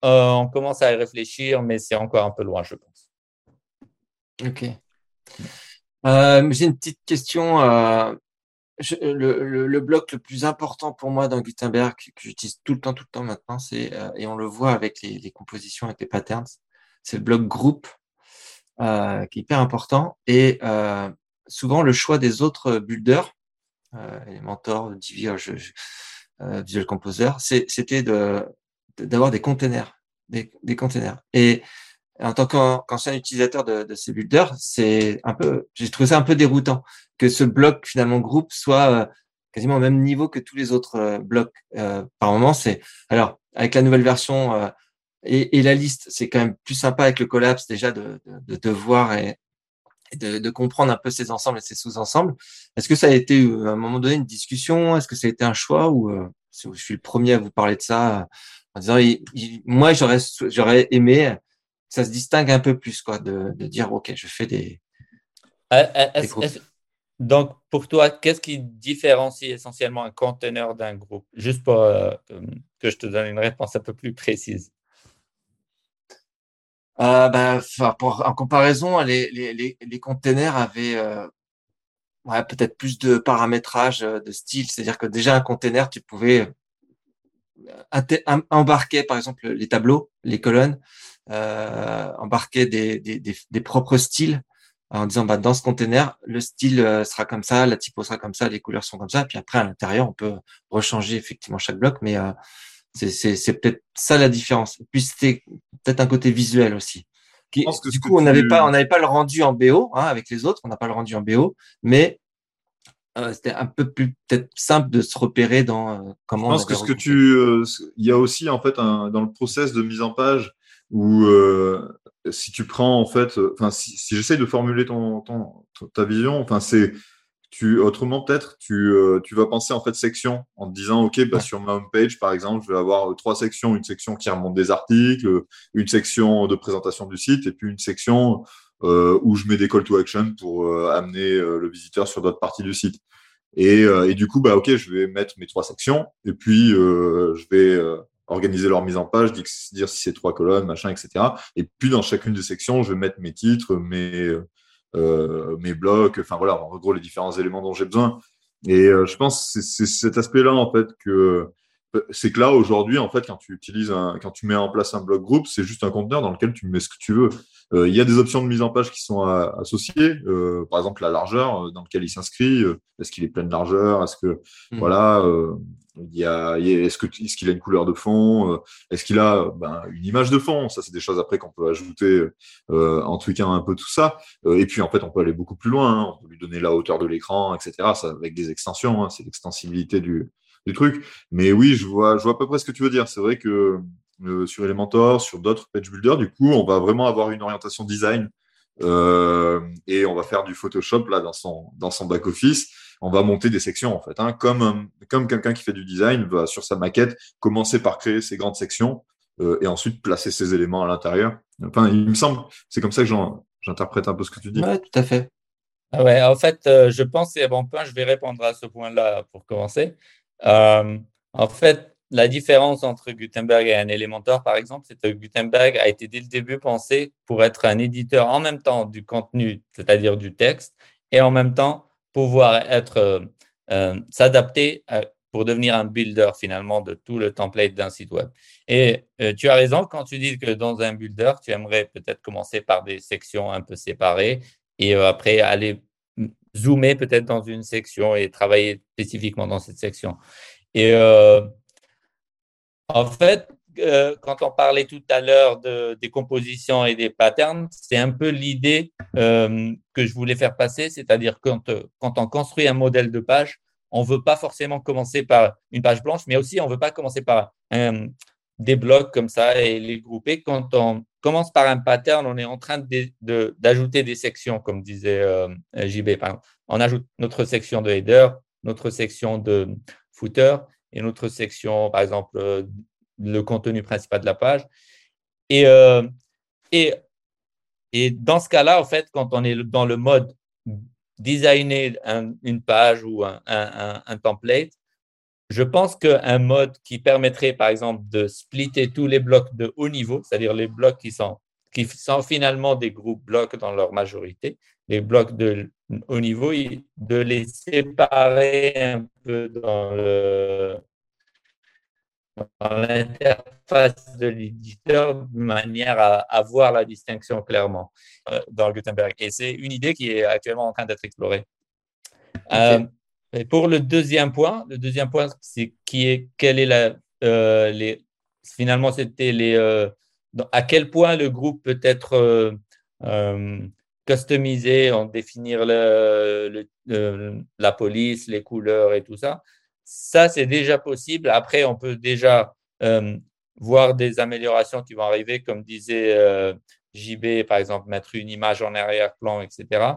euh, on commence à y réfléchir, mais c'est encore un peu loin, je pense. Ok. Euh, j'ai une petite question. le, bloc le plus important pour moi dans Gutenberg, que j'utilise tout le temps, tout le temps maintenant, c'est, et on le voit avec les, les compositions, avec les patterns, c'est le bloc groupe, qui est hyper important. Et souvent le choix des autres builders, euh, Elementor, Divi, euh, Visual Composer, c'était d'avoir des containers, des, des containers. Et en tant qu'ancien utilisateur de, de, ces builders, c'est un peu, j'ai trouvé ça un peu déroutant que ce bloc finalement groupe soit euh, quasiment au même niveau que tous les autres euh, blocs. Euh, par moment, c'est alors avec la nouvelle version et, et, la liste, c'est quand même plus sympa avec le collapse déjà de, de, de voir et, de, comprendre un peu ces ensembles et ces sous-ensembles. Est-ce que ça a été à un moment donné une discussion? Est-ce que ça a été un choix? Ou euh, je suis le premier à vous parler de ça en disant moi j'aurais j'aurais aimé ça se distingue un peu plus quoi de, dire ok je fais des, donc pour toi qu'est-ce qui différencie essentiellement un conteneur d'un groupe? Juste pour que je te donne une réponse un peu plus précise. Euh, pour, en comparaison, les, les, les, containers avaient euh, ouais, peut-être plus de paramétrage euh, de style. C'est-à-dire que déjà un container, tu pouvais euh, embarquer par exemple les tableaux, les colonnes, euh, embarquer des, des, des, des, propres styles en disant bah, dans ce container, le style sera comme ça, la typo sera comme ça, les couleurs sont comme ça. Puis après, à l'intérieur, on peut rechanger effectivement chaque bloc, mais c'est peut-être ça la différence. Et puis c'était peut-être un côté visuel aussi. Qui, du coup, on n'avait pas, on n'avait pas le rendu en BO hein, avec les autres. On n'a pas le rendu en BO, mais euh, c'était un peu plus peut-être simple de se repérer dans euh, comment. Je pense que ce que tu, euh, il y a aussi en fait un, dans le process de mise en page où si tu prends en fait, enfin si, si j'essaye de formuler ton, ton, ta vision, enfin c'est tu, autrement, peut-être, tu, euh, tu, vas penser en fait section en te disant, OK, bah, sur ma home page, par exemple, je vais avoir euh, trois sections. Une section qui remonte des articles, une section de présentation du site et puis une section euh, où je mets des call to action pour euh, amener le visiteur sur d'autres parties du site. Et, et, du coup, bah, OK, je vais mettre mes trois sections et puis je vais organiser leur mise en page, dire si c'est trois colonnes, machin, etc. Et puis, dans chacune des sections, je vais mettre mes titres, mes euh, mes blocs, enfin voilà, en gros les différents éléments dont j'ai besoin. Et euh, je pense que c'est cet aspect-là en fait que c'est que là aujourd'hui en fait quand tu utilises un, quand tu mets en place un bloc groupe, c'est juste un conteneur dans lequel tu mets ce que tu veux. Euh, il y a des options de mise en page qui sont associées, par exemple la largeur dans lequel il s'inscrit. Est-ce qu'il est plein de largeur? Est-ce que mmh. voilà est-ce qu'il a une couleur de fond Est-ce qu'il a ben, une image de fond? Ça, c'est des choses après qu'on peut ajouter en tweakant un peu tout ça. et puis, en fait, on peut aller beaucoup plus loin. Hein. On peut lui donner la hauteur de l'écran, etc. Ça, avec des extensions. Hein. c'est l'extensibilité du, truc. Mais oui, je vois, je vois à peu près ce que tu veux dire. C'est vrai que sur Elementor, sur d'autres page builders, du coup, on va vraiment avoir une orientation design euh, et on va faire du Photoshop là dans son, dans son back-office. On va monter des sections en fait. Hein. Comme, comme quelqu'un qui fait du design va sur sa maquette commencer par créer ses grandes sections euh, et ensuite placer ses éléments à l'intérieur. Enfin, il me semble, c'est comme ça que j'interprète un peu ce que tu dis. Oui, tout à fait. Ah ouais, en fait, euh, je pense, un bon point, je vais répondre à ce point-là pour commencer. en fait, la différence entre Gutenberg et un Elementor, par exemple, c'est que Gutenberg a été dès le début pensé pour être un éditeur en même temps du contenu, c'est-à-dire du texte, et en même temps pouvoir être euh, euh, s'adapter euh, pour devenir un builder finalement de tout le template d'un site web. Et tu as raison quand tu dis que dans un builder, tu aimerais peut-être commencer par des sections un peu séparées et après aller zoomer peut-être dans une section et travailler spécifiquement dans cette section. Et en fait, euh, quand on parlait tout à l'heure de, des compositions et des patterns, c'est un peu l'idée euh, que je voulais faire passer, c'est-à-dire quand, euh, quand on construit un modèle de page, on ne veut pas forcément commencer par une page blanche, mais aussi on ne veut pas commencer par des blocs comme ça et les grouper. Quand on commence par un pattern, on est en train d'ajouter des sections, comme disait JB. Par exemple. On ajoute notre section de header, notre section de footer, et notre section, par exemple, euh, le contenu principal de la page. Et, euh, et, et dans ce cas-là, en fait, quand on est dans le mode designer une page ou un, un, template, je pense qu'un mode qui permettrait, par exemple, de splitter tous les blocs de haut niveau, c'est-à-dire les blocs qui sont, qui sont finalement des groupes blocs dans leur majorité, les blocs de haut niveau, de les séparer un peu dans le l'interface de l'éditeur de manière à, à, voir la distinction clairement euh, dans Gutenberg. Et c'est une idée qui est actuellement en train d'être explorée. Euh, et pour le deuxième point, le deuxième point, c'est qui est quelle est la euh, les finalement c'était les à quel point le groupe peut être customisé en définir le, la police, les couleurs et tout ça. Ça, c'est déjà possible. Après, on peut déjà euh, voir des améliorations qui vont arriver, comme disait euh, JB, par exemple, mettre une image en arrière-plan, etc.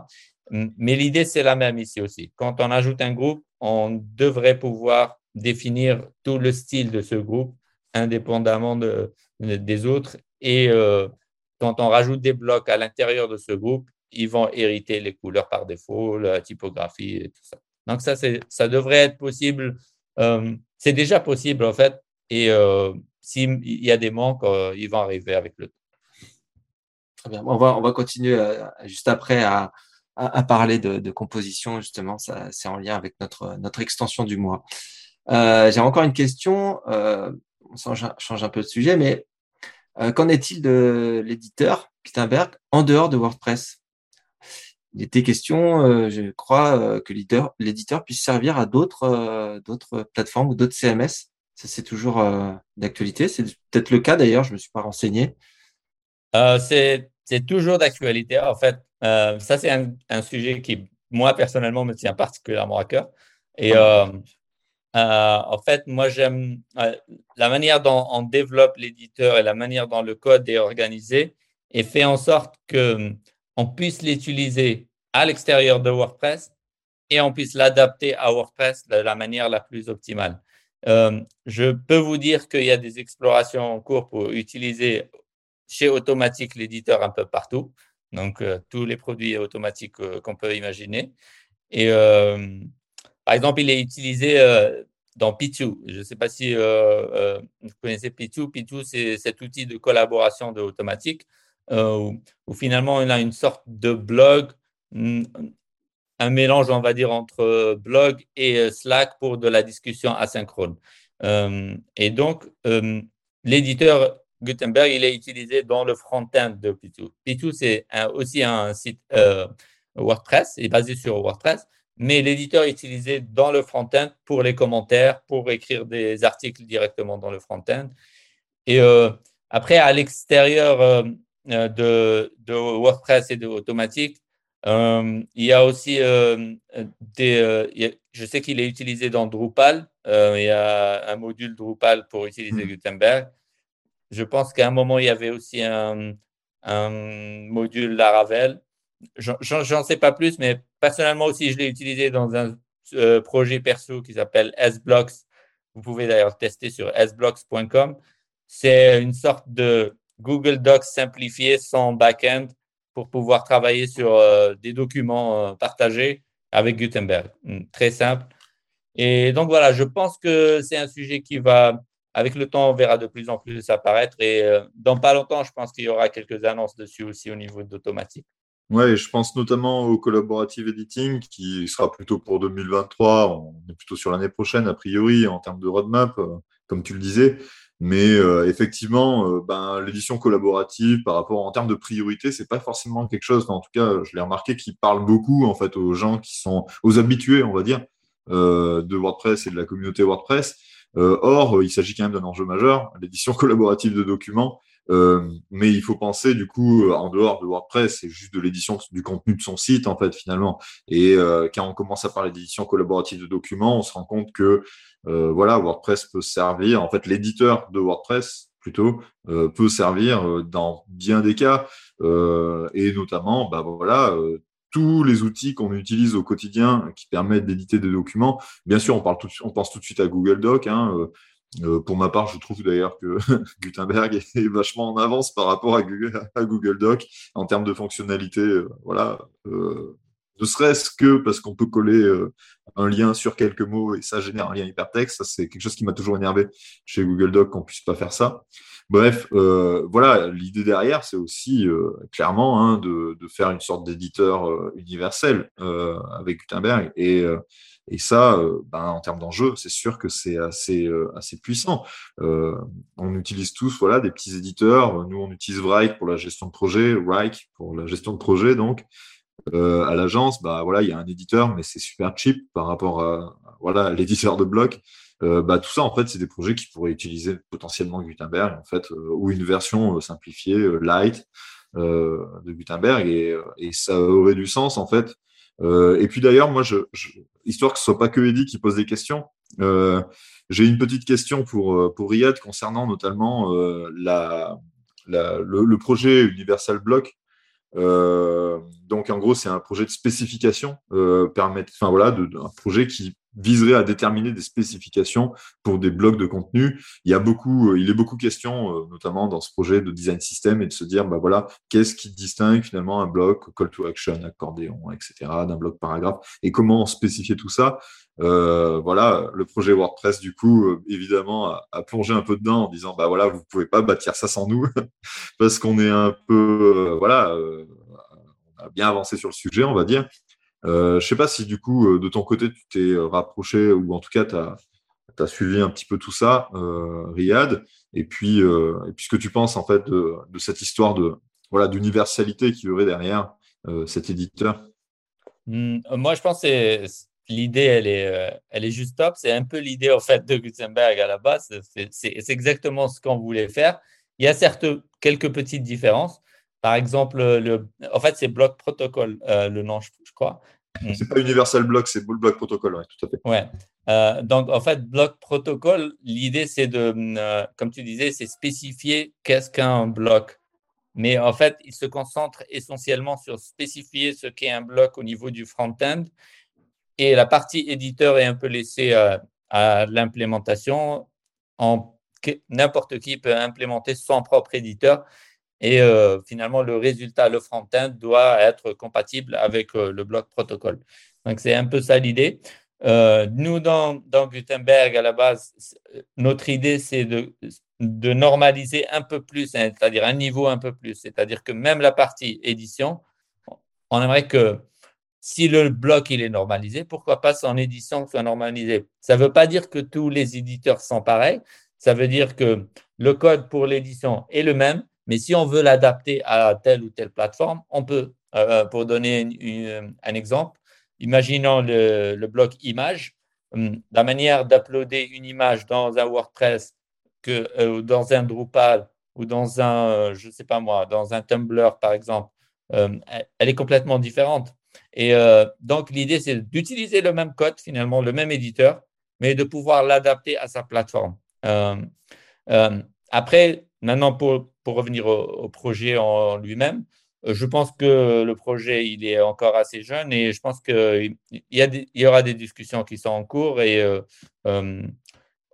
Mais l'idée, c'est la même ici aussi. Quand on ajoute un groupe, on devrait pouvoir définir tout le style de ce groupe indépendamment de, des autres. Et euh, quand on rajoute des blocs à l'intérieur de ce groupe, ils vont hériter les couleurs par défaut, la typographie et tout ça. Donc, ça, ça devrait être possible. Euh, c'est déjà possible, en fait. Et euh, s'il y a des manques, euh, ils vont arriver avec le temps. Très bien. On va, on va continuer juste après à, à, parler de, de, composition, justement. C'est en lien avec notre, notre extension du mois. J'ai encore une question. on change un peu de sujet, mais qu'en est-il de l'éditeur Gutenberg en dehors de WordPress? Il était question, euh, je crois, euh, que l'éditeur puisse servir à d'autres euh, d'autres plateformes ou d'autres CMS. Ça, c'est toujours d'actualité. C'est peut-être le cas d'ailleurs, je ne me suis pas renseigné. c'est toujours d'actualité. En fait, ça, c'est un, sujet qui, moi, personnellement, me tient particulièrement à cœur. Et en fait, moi, j'aime la manière dont on développe l'éditeur et la manière dont le code est organisé et fait en sorte que on puisse l'utiliser à l'extérieur de WordPress et on puisse l'adapter à WordPress de la manière la plus optimale. Euh, je peux vous dire qu'il y a des explorations en cours pour utiliser chez Automatique l'éditeur un peu partout, donc euh, tous les produits automatiques euh, qu'on peut imaginer. Et par exemple, il est utilisé dans P2. Je ne sais pas si vous connaissez P2. P2, c'est cet outil de collaboration de Automatique euh, où, finalement on a une sorte de blog, mm, un mélange, on va dire, entre blog et euh, Slack pour de la discussion asynchrone. Euh, et donc, l'éditeur Gutenberg, il est utilisé dans le front-end de P2. P2, c'est aussi un site WordPress, il est basé sur WordPress, mais l'éditeur est utilisé dans le front-end pour les commentaires, pour écrire des articles directement dans le front-end. Et après, à l'extérieur de, de, WordPress et de Automatique, il y a aussi des. je sais qu'il est utilisé dans Drupal. il y a un module Drupal pour utiliser hmm. Gutenberg. Je pense qu'à un moment, il y avait aussi un, un module Laravel. J'en sais pas plus, mais personnellement aussi, je l'ai utilisé dans un euh, projet perso qui s'appelle SBlocks. Vous pouvez d'ailleurs tester sur sblocks.com. C'est une sorte de Google Docs simplifié sans backend pour pouvoir travailler sur euh, des documents euh, partagés avec Gutenberg. Hmm, très simple. Et donc voilà, je pense que c'est un sujet qui va avec le temps, on verra de plus en plus apparaître. Et euh, dans pas longtemps, je pense qu'il y aura quelques annonces dessus aussi au niveau d'automatique. Oui, je pense notamment au collaborative editing qui sera plutôt pour 2023. On est plutôt sur l'année prochaine, a priori, en termes de roadmap, comme tu le disais. Mais euh, effectivement, ben, l'édition collaborative, par rapport en termes de priorité, c'est pas forcément quelque chose, en tout cas, je l'ai remarqué, qui parle beaucoup en fait aux gens qui sont aux habitués, on va dire, de WordPress et de la communauté WordPress. Euh, or, il s'agit quand même d'un enjeu majeur, l'édition [LAUGHS] collaborative de documents. Euh, mais il faut penser du coup en dehors de WordPress, c'est juste de l'édition du contenu de son site en fait finalement. Et euh, quand on commence à parler d'édition collaborative de documents, on se rend compte que voilà WordPress peut servir en fait l'éditeur de WordPress plutôt peut servir dans bien des cas et notamment bah voilà tous les outils qu'on utilise au quotidien qui permettent d'éditer des documents. Bien sûr, on, parle tout, on pense tout de suite à Google Doc. Hein, euh, euh, pour ma part, je trouve d'ailleurs que [LAUGHS] Gutenberg est vachement en avance par rapport à Google, Doc en termes de fonctionnalité. Euh, voilà, ne serait-ce que parce qu'on peut coller un lien sur quelques mots et ça génère un lien hypertexte. Ça, c'est quelque chose qui m'a toujours énervé chez Google Doc qu'on puisse pas faire ça. Bref, euh, voilà, l'idée derrière, c'est aussi euh, clairement hein, de, faire une sorte d'éditeur euh, universel avec Gutenberg. Et, ça, ben, en termes d'enjeu, c'est sûr que c'est assez, assez puissant. on utilise tous voilà, des petits éditeurs. Nous, on utilise Wrike pour la gestion de projet, Wrike pour la gestion de projet. Donc, à l'agence, bah, voilà, il y a un éditeur, mais c'est super cheap par rapport à voilà, l'éditeur de bloc. Euh, bah, tout ça, en fait, c'est des projets qui pourraient utiliser potentiellement Gutenberg, en fait, euh, ou une version euh, simplifiée, light, de Gutenberg, et, ça aurait du sens, en fait. et puis d'ailleurs, moi, histoire que ce soit pas que Eddie qui pose des questions, j'ai une petite question pour, pour Riyad concernant notamment la, le, projet Universal Block. Donc en gros, c'est un projet de spécification, enfin voilà, de, un projet qui viserait à déterminer des spécifications pour des blocs de contenu. Il y a beaucoup, euh, il est beaucoup question, euh, notamment dans ce projet de design system, et de se dire, bah voilà, qu'est-ce qui distingue finalement un bloc call to action, accordéon, etc., d'un bloc paragraphe, et comment spécifier tout ça. Euh, voilà, le projet WordPress, du coup, euh, évidemment, a, plongé un peu dedans en disant, bah voilà, vous pouvez pas bâtir ça sans nous, [LAUGHS] parce qu'on est un peu, voilà, on a bien avancé sur le sujet, on va dire. Euh, je ne sais pas si du coup, euh, de ton côté, tu t'es euh, rapproché ou en tout cas, tu as, suivi un petit peu tout ça, Riyad, et puis, et ce que tu penses en fait de, cette histoire de voilà d'universalité qui y aurait derrière cet éditeur? Hmm, moi, je pense que l'idée, elle est, elle est juste top. C'est un peu l'idée en fait de Gutenberg à la base. C'est exactement ce qu'on voulait faire. Il y a certes quelques petites différences. Par exemple, le, en fait, c'est Block Protocol, le nom, je, crois. Mm. C'est pas Universal Block, c'est Block Protocol, oui, tout à fait. Ouais. Euh, donc, en fait, Block Protocol, l'idée, c'est de, euh, comme tu disais, c'est spécifier qu'est-ce qu'un bloc. Mais en fait, il se concentre essentiellement sur spécifier ce qu'est un bloc au niveau du front-end. Et la partie éditeur est un peu laissée euh, à l'implémentation. N'importe qui peut implémenter son propre éditeur. Et euh, finalement, le résultat, le front-end, doit être compatible avec euh, le bloc protocole. Donc, c'est un peu ça l'idée. Nous, dans, Gutenberg, à la base, notre idée, c'est de, normaliser un peu plus, c'est-à-dire un niveau un peu plus. C'est-à-dire que même la partie édition, on aimerait que si le bloc est normalisé, pourquoi pas son édition soit normalisée? Ça ne veut pas dire que tous les éditeurs sont pareils. Ça veut dire que le code pour l'édition est le même, mais si on veut l'adapter à telle ou telle plateforme, on peut. Euh, pour donner un exemple, imaginons le, bloc image, hum, la manière d'uploader une image dans un WordPress que euh, dans un Drupal ou dans un, je sais pas moi, dans un Tumblr par exemple, hum, elle est complètement différente. Et donc l'idée c'est d'utiliser le même code finalement, le même éditeur, mais de pouvoir l'adapter à sa plateforme. Hum, après, maintenant pour, pour revenir au projet en lui-même, euh, je pense que le projet, il est encore assez jeune et je pense qu'il y, y aura des discussions qui sont en cours et euh, euh,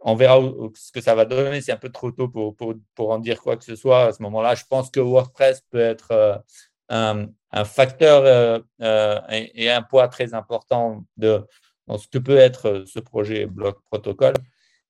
on verra ce que ça va donner. C'est un peu trop tôt pour, pour, pour, en dire quoi que ce soit à ce moment-là. Je pense que WordPress peut être un, un, facteur et, un poids très important de, dans ce que peut être ce projet bloc protocole.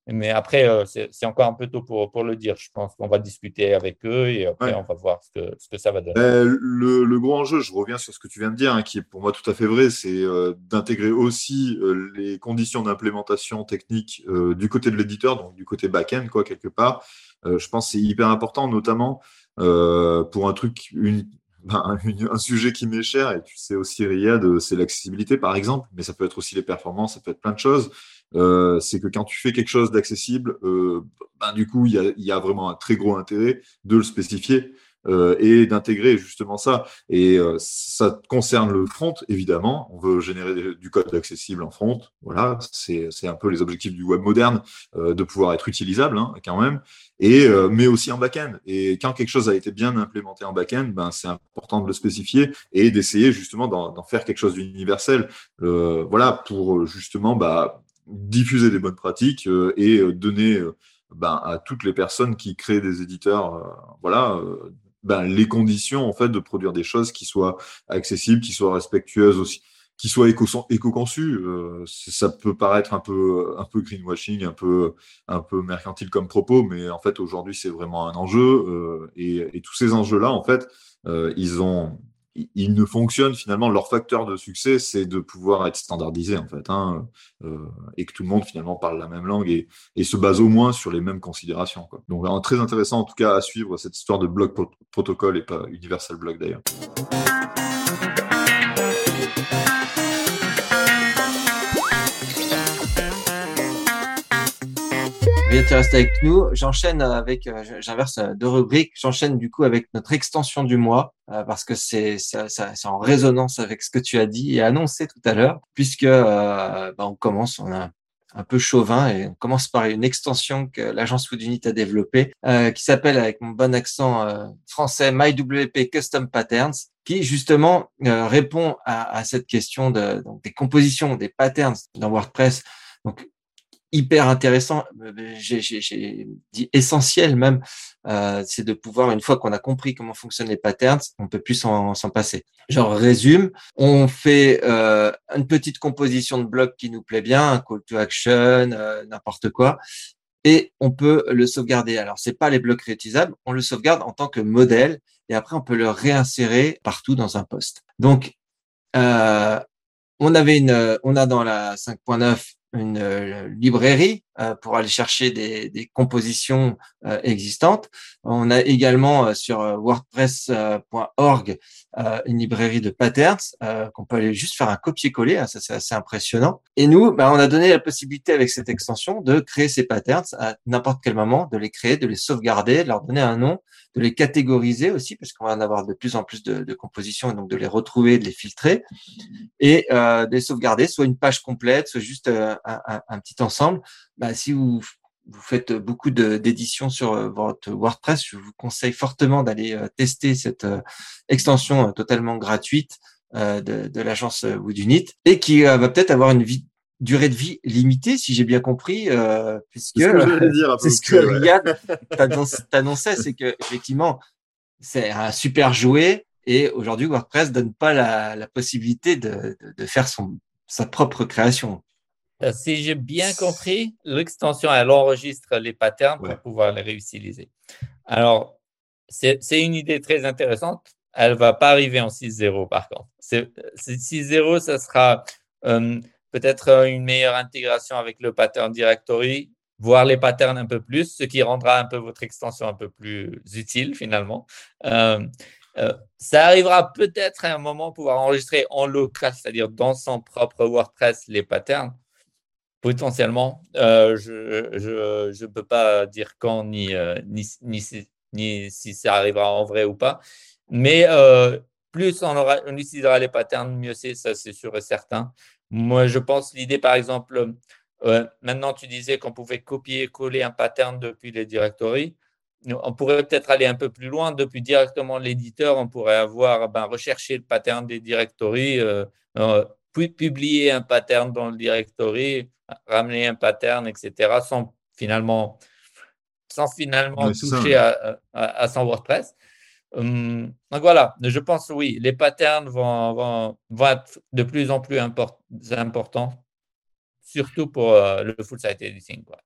Mais après, euh, c'est encore un peu tôt pour, pour le dire. Je pense qu'on va discuter avec eux et après, on va voir ce que, ce que ça va donner. Le, le, gros enjeu, je reviens sur ce que tu viens de dire, hein, qui est pour moi tout à fait vrai, c'est euh, d'intégrer aussi euh, les conditions d'implémentation technique du côté de l'éditeur, donc du côté back-end, quoi, quelque part. je pense que c'est hyper important, notamment pour un truc, une, ben, [LAUGHS] un sujet qui m'est cher, et tu sais aussi, Riyad, c'est l'accessibilité, par exemple, mais ça peut être aussi les performances, ça peut être plein de choses. Euh, c'est que quand tu fais quelque chose d'accessible, euh, ben, du coup, il y a, vraiment un très gros intérêt de le spécifier euh, et d'intégrer justement ça. Et euh, ça concerne le front, évidemment. On veut générer du code accessible en front. Voilà, c'est un peu les objectifs du web moderne, euh, de pouvoir être utilisable hein, quand même. Et, mais aussi en back-end. Et quand quelque chose a été bien implémenté en back-end, ben, c'est important de le spécifier et d'essayer justement d'en faire quelque chose d'universel. voilà, pour justement bah, diffuser des bonnes pratiques et donner ben, à toutes les personnes qui créent des éditeurs, voilà, ben, les conditions en fait de produire des choses qui soient accessibles, qui soient respectueuses aussi, qui soient éco-conçues. Euh, ça peut paraître un peu, un peu greenwashing, un peu, un peu mercantile comme propos, mais en fait aujourd'hui c'est vraiment un enjeu euh, et, et, tous ces enjeux-là en fait euh, ils ont ils ne fonctionnent finalement, leur facteur de succès, c'est de pouvoir être standardisé en fait, hein, euh, et que tout le monde finalement parle la même langue et, se base au moins sur les mêmes considérations. Donc très intéressant en tout cas à suivre cette histoire de bloc protocole et pas universal block d'ailleurs. Tu restes avec nous. J'enchaîne avec, euh, j'inverse euh, deux rubriques. J'enchaîne du coup avec notre extension du mois euh, parce que c'est ça, c'est en résonance avec ce que tu as dit et annoncé tout à l'heure, puisque bah, on commence, on a un peu chauvin et on commence par une extension que l'agence Foodunit a développée qui s'appelle avec mon bon accent français MyWP Custom Patterns qui justement répond à, cette question de, des compositions, des patterns dans WordPress. Donc, hyper intéressant, euh, j'ai dit essentiel même, euh, c'est de pouvoir, une fois qu'on a compris comment fonctionnent les patterns, on peut plus s'en passer. Genre résume, on fait euh, une petite composition de blocs qui nous plaît bien, un call to action, euh, n'importe quoi, et on peut le sauvegarder. Alors c'est pas les blocs réutilisables, on le sauvegarde en tant que modèle, et après on peut le réinsérer partout dans un poste. Donc euh, on avait une, on a dans la 5.9 une euh, librairie pour aller chercher des, des compositions euh, existantes. On a également sur WordPress.org une librairie de patterns qu'on peut aller juste faire un copier-coller. Hein, ça c'est assez impressionnant. Et nous, bah, on a donné la possibilité avec cette extension de créer ces patterns à n'importe quel moment, de les créer, de les sauvegarder, de leur donner un nom, de les catégoriser aussi, parce qu'on va en avoir de plus en plus de, de compositions, et donc de les retrouver, de les filtrer, et de les sauvegarder, soit une page complète, soit juste un, petit ensemble, bah, si vous, vous faites beaucoup d'éditions sur euh, votre WordPress, je vous conseille fortement d'aller euh, tester cette euh, extension totalement gratuite de, de l'agence Woodunit et qui va peut-être avoir une vie, durée de vie limitée, si j'ai bien compris, puisque c'est ce que, [LAUGHS] Riyad t'annonçait, c'est que effectivement c'est un super jouet et aujourd'hui WordPress donne pas la, la possibilité de, de, de, faire son sa propre création. Euh, si j'ai bien compris, l'extension, elle enregistre les patterns pour pouvoir les réutiliser. Alors, c'est une idée très intéressante. Elle ne va pas arriver en 6.0 par contre. 6.0, ça sera euh, peut-être une meilleure intégration avec le pattern directory, voir les patterns un peu plus, ce qui rendra un peu votre extension un peu plus utile finalement. Euh, ça arrivera peut-être à un moment pouvoir enregistrer en local, c'est-à-dire dans son propre WordPress, les patterns. Potentiellement, je ne peux pas dire quand ni, ni, ni, ni, si ça arrivera en vrai ou pas. Mais plus on, utilisera les patterns, mieux c'est, ça c'est sûr et certain. Moi, je pense l'idée, par exemple, euh, maintenant tu disais qu'on pouvait copier-coller un pattern depuis les directories. On pourrait peut-être aller un peu plus loin. Depuis directement l'éditeur, on pourrait avoir ben, recherché le pattern des directories, euh, euh, puis publier un pattern dans le directory, ramener un pattern, etc., sans finalement, sans finalement toucher à, à, à, son WordPress. Hum, donc voilà, je pense oui, les patterns vont, vont, vont être de plus en plus importants, surtout pour euh, le full site editing. Quoi.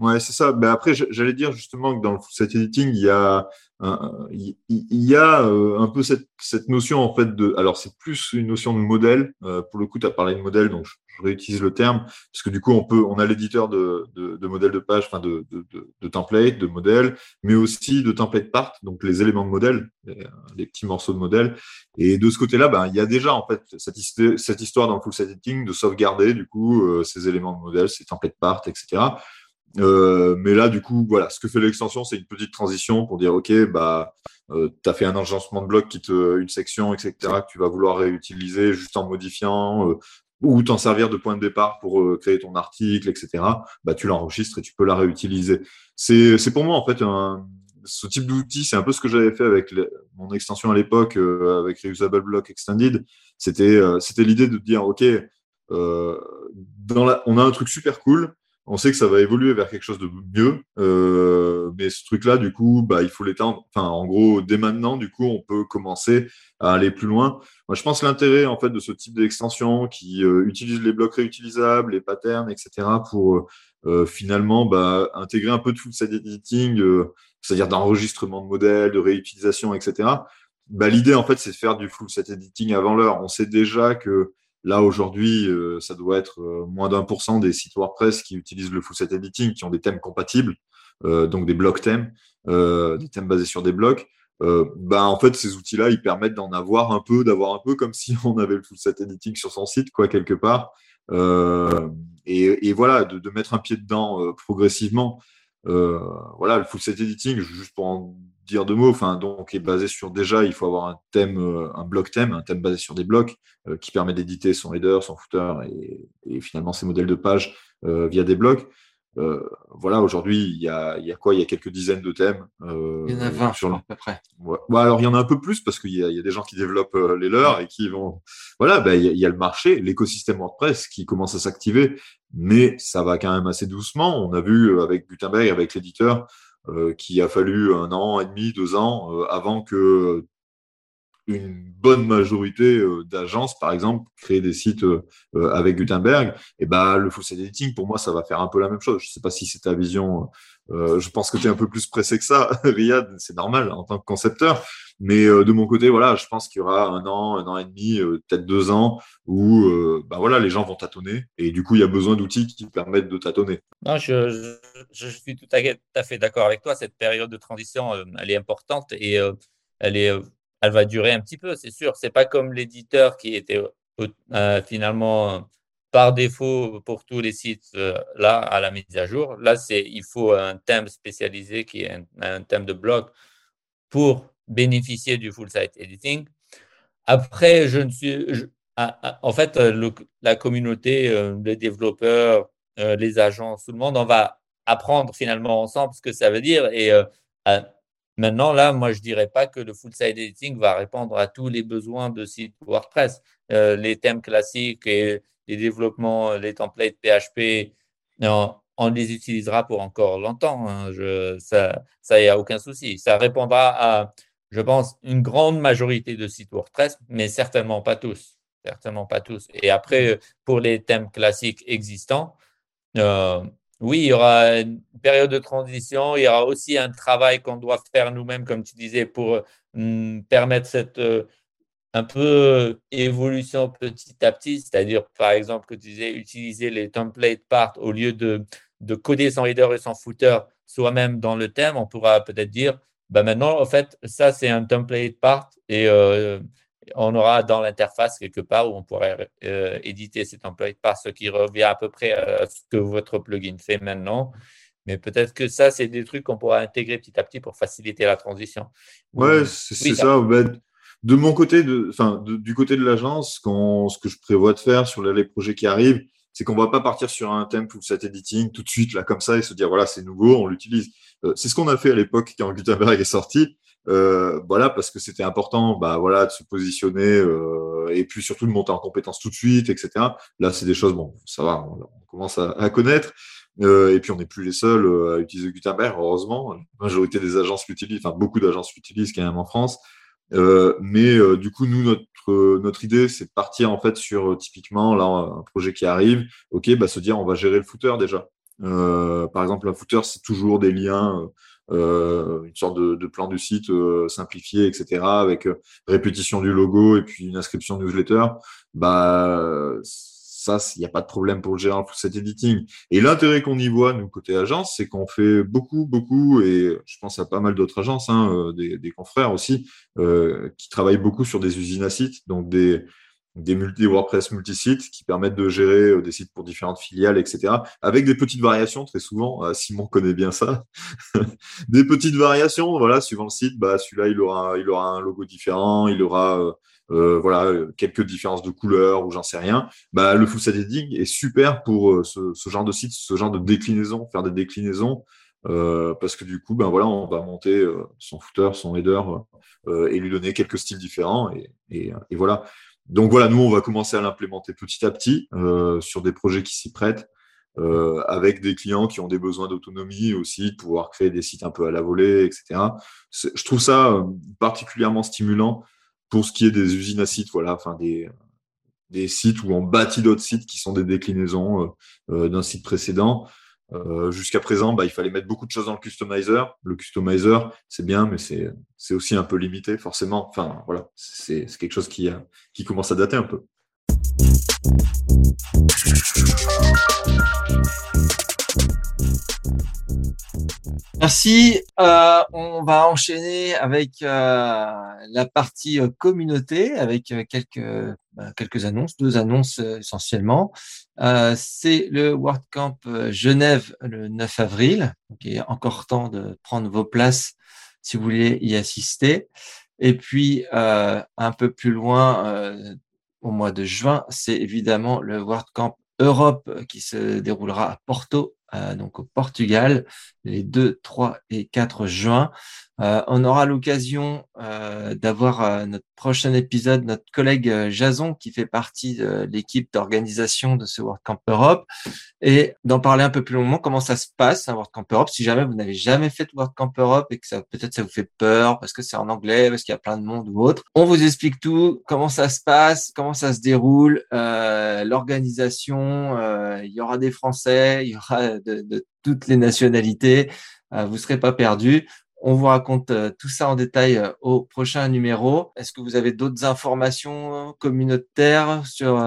Ouais, c'est ça. Mais après, j'allais dire justement que dans le full site editing, il y a, il y a euh, un peu cette, cette, notion en fait de. Alors, c'est plus une notion de modèle. Euh, pour le coup, tu as parlé de modèle, donc je, réutilise le terme parce que du coup, on peut, on a l'éditeur de, de, de modèle de page, enfin de, de, de, template, de modèle, mais aussi de template part, donc les éléments de modèle, les, petits morceaux de modèle. Et de ce côté-là, ben, il y a déjà en fait cette, histoire dans le full site editing de sauvegarder du coup euh, ces éléments de modèle, ces template part, etc. Euh, mais là, du coup, voilà, ce que fait l'extension, c'est une petite transition pour dire, OK, bah, euh, tu as fait un agencement de bloc qui te, une section, etc., que tu vas vouloir réutiliser juste en modifiant, euh, ou t'en servir de point de départ pour euh, créer ton article, etc., bah, tu l'enregistres et tu peux la réutiliser. C'est, c'est pour moi, en fait, un, ce type d'outil, c'est un peu ce que j'avais fait avec mon extension à l'époque, avec Reusable Block Extended. C'était, c'était l'idée de dire, OK, dans la, on a un truc super cool, on sait que ça va évoluer vers quelque chose de mieux, euh, mais ce truc-là, du coup, bah, il faut l'étendre. Enfin, en gros, dès maintenant, du coup, on peut commencer à aller plus loin. Moi, je pense l'intérêt en fait de ce type d'extension qui euh, utilise les blocs réutilisables, les patterns, etc., pour euh, finalement bah, intégrer un peu de full site editing, c'est-à-dire d'enregistrement de modèles, de réutilisation, etc. Bah, l'idée, en fait, c'est de faire du full site editing avant l'heure. On sait déjà que Là, aujourd'hui, euh, ça doit être euh, moins d'un pour cent des sites WordPress qui utilisent le full site editing, qui ont des thèmes compatibles, euh, donc des blocs thèmes, des thèmes basés sur des blocs. bah, en fait, ces outils-là, ils permettent d'en avoir un peu, d'avoir un peu comme si [LAUGHS] on avait le full site editing sur son site, quoi, quelque part. Et, voilà, de, de, mettre un pied dedans progressivement. voilà, le full site editing, juste pour en dire deux mots, enfin, donc est basé sur déjà, il faut avoir un thème, euh, un bloc thème, un thème basé sur des blocs euh, qui permet d'éditer son header, son footer et, finalement ses modèles de page euh, via des blocs. voilà, aujourd'hui, il y a, y a, quoi? Il y a quelques dizaines de thèmes. il y en a 20 sur à peu près. Ouais. alors il y en a un peu plus parce qu'il y, y, a des gens qui développent les leurs et qui vont. Voilà, y a, il y a le marché, l'écosystème WordPress qui commence à s'activer, mais ça va quand même assez doucement. On a vu avec Gutenberg, avec l'éditeur, euh, qu'il a fallu un an et demi, deux ans euh, avant que une bonne majorité euh, d'agences, par exemple, créent des sites avec Gutenberg, et ben le full site editing, pour moi, ça va faire un peu la même chose. Je ne sais pas si c'est ta vision. je pense que tu es un peu plus pressé que ça, [LAUGHS] Riyad, c'est normal en tant que concepteur. Mais euh, de mon côté, voilà, je pense qu'il y aura un an, un an et demi, euh, peut-être deux ans, où euh, bah voilà, les gens vont tâtonner. Et du coup, il y a besoin d'outils qui permettent de tâtonner. Non, je, je, suis tout à, fait d'accord avec toi. Cette période de transition, elle est importante et elle, est, elle va durer un petit peu, c'est sûr. C'est pas comme l'éditeur qui était finalement par défaut pour tous les sites là à la mise à jour. Là, c'est il faut un thème spécialisé qui est un, un thème de blog pour bénéficier du full site editing. Après, je ne suis, en fait, euh, la communauté, euh, les développeurs, euh, les agents, tout le monde, on va apprendre finalement ensemble ce que ça veut dire. Et maintenant, là, moi, je dirais pas que le full site editing va répondre à tous les besoins de site WordPress. les thèmes classiques et les développements, les templates PHP, on les utilisera pour encore longtemps. Hein. Ça, ça y a aucun souci. Ça répondra à je pense, une grande majorité de sites WordPress, mais certainement pas tous. Certainement pas tous. Et après, pour les thèmes classiques existants, euh, oui, il y aura une période de transition. Il y aura aussi un travail qu'on doit faire nous-mêmes, comme tu disais, pour hum, permettre cette euh, un peu évolution petit à petit. C'est-à-dire, par exemple, que tu disais, utiliser les templates part au lieu de, de coder son header et son footer soi-même dans le thème. On pourra peut-être dire, bah maintenant, en fait, ça, c'est un template part et on aura dans l'interface quelque part où on pourrait éditer ces templates part, ce qui revient à peu près à ce que votre plugin fait maintenant. Mais peut-être que ça, c'est des trucs qu'on pourra intégrer petit à petit pour faciliter la transition. Ouais, c'est ça. de mon côté, de, enfin, du côté de l'agence, ce que je prévois de faire sur les projets qui arrivent, c'est qu'on va pas partir sur un thème full set editing tout de suite là comme ça et se dire voilà c'est nouveau, on l'utilise. Euh, c'est ce qu'on a fait à l'époque quand Gutenberg est sorti. Euh, voilà parce que c'était important bah voilà de se positionner euh, et puis surtout de monter en compétence tout de suite etc. Là c'est des choses bon ça va on, commence à, connaître. Et puis, on n'est plus les seuls à utiliser Gutenberg, heureusement. La majorité des agences l'utilisent, enfin, beaucoup d'agences l'utilisent quand même en France. Euh, mais euh, du coup, nous, notre, notre idée, c'est de partir en fait sur typiquement là un projet qui arrive. Ok, bah se dire on va gérer le footer déjà. par exemple, un footer, c'est toujours des liens, une sorte de, de, plan du site simplifié, etc., avec répétition du logo et puis une inscription newsletter. Bah il n'y a pas de problème pour le gérer pour cet editing. Et l'intérêt qu'on y voit, nous, côté agence, c'est qu'on fait beaucoup, beaucoup, et je pense à pas mal d'autres agences, hein, euh, des, confrères aussi, euh, qui travaillent beaucoup sur des usines à sites, donc des, des multi WordPress multisites qui permettent de gérer euh, des sites pour différentes filiales, etc. Avec des petites variations, très souvent. Simon connaît bien ça. [LAUGHS] des petites variations, voilà, suivant le site, bah, celui-là, il aura, il aura un logo différent, il aura euh, voilà, quelques différences de couleurs ou j'en sais rien, bah, le full editing est super pour euh, ce, genre de site, ce genre de déclinaison, faire des déclinaisons, euh, parce que du coup, ben voilà, on va monter euh, son footer, son header euh, et lui donner quelques styles différents et, et, voilà. Donc voilà, nous on va commencer à l'implémenter petit à petit sur des projets qui s'y prêtent. Euh, avec des clients qui ont des besoins d'autonomie aussi, de pouvoir créer des sites un peu à la volée, etc. Je trouve ça particulièrement stimulant pour ce qui est des usines à sites, voilà, enfin des, sites où on bâtit d'autres sites qui sont des déclinaisons euh, euh, d'un site précédent. Euh, jusqu'à présent, bah, il fallait mettre beaucoup de choses dans le customizer. Le customizer, c'est bien, mais c'est, aussi un peu limité, forcément. Enfin, voilà, c'est, quelque chose qui commence à dater un peu. Merci. Euh, on va enchaîner avec euh, la partie euh, communauté, avec quelques, bah, quelques annonces, deux annonces essentiellement. C'est le WordCamp Genève le 9 avril. Donc, il est encore temps de prendre vos places si vous voulez y assister. Et puis, un peu plus loin, au mois de juin, c'est évidemment le WordCamp Europe qui se déroulera à Porto euh, donc au Portugal, les 2, 3 et 4 juin. Euh, on aura l'occasion euh, d'avoir notre prochain épisode, notre collègue Jason, qui fait partie de l'équipe d'organisation de ce WordCamp Europe, et d'en parler un peu plus longuement, comment ça se passe, un WordCamp Europe. Si jamais vous n'avez jamais fait de WordCamp Europe et que ça peut-être ça vous fait peur parce que c'est en anglais, parce qu'il y a plein de monde ou autre, on vous explique tout, comment ça se passe, comment ça se déroule, l'organisation, il y aura des Français, il y aura de, toutes les nationalités. Euh, vous ne serez pas perdu. On vous raconte euh, tout ça en détail euh, au prochain numéro. Est-ce que vous avez d'autres informations communautaires sur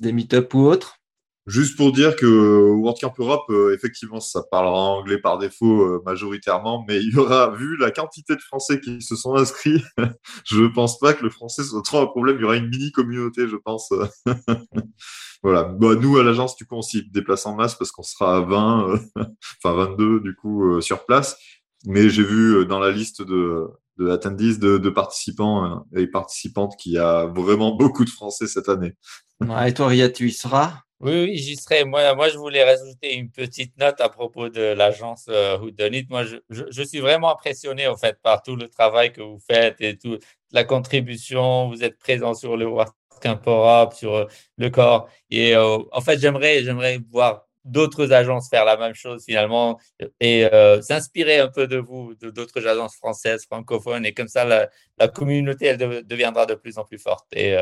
des meet-up ou autres? Juste pour dire que WordCamp Europe, effectivement, ça parlera anglais par défaut majoritairement, mais il y aura, vu la quantité de Français qui se sont inscrits, [LAUGHS] je pense pas que le français soit trop un problème. Il y aura une mini communauté, je pense. [LAUGHS] Voilà. Bah, nous, à l'agence, du coup, on s'y déplace en masse parce qu'on sera à 20, euh, [LAUGHS] enfin 22 du coup euh, sur place. Mais j'ai vu euh, dans la liste de, de attendees, de, de participants et participantes qu'il y a vraiment beaucoup de Français cette année. et toi, Ria, tu y seras? Oui, oui, j'y serai. Moi, moi, je voulais rajouter une petite note à propos de l'agence euh, Whodunit. Moi, je, je, suis vraiment impressionné en fait par tout le travail que vous faites et toute la contribution. Vous êtes présent sur le Europe, sur euh, le corps. Et euh, en fait, j'aimerais, j'aimerais voir d'autres agences faire la même chose finalement et euh, s'inspirer un peu de vous, de d'autres agences françaises, francophones. Et comme ça, la, la communauté, elle deviendra de plus en plus forte. Et,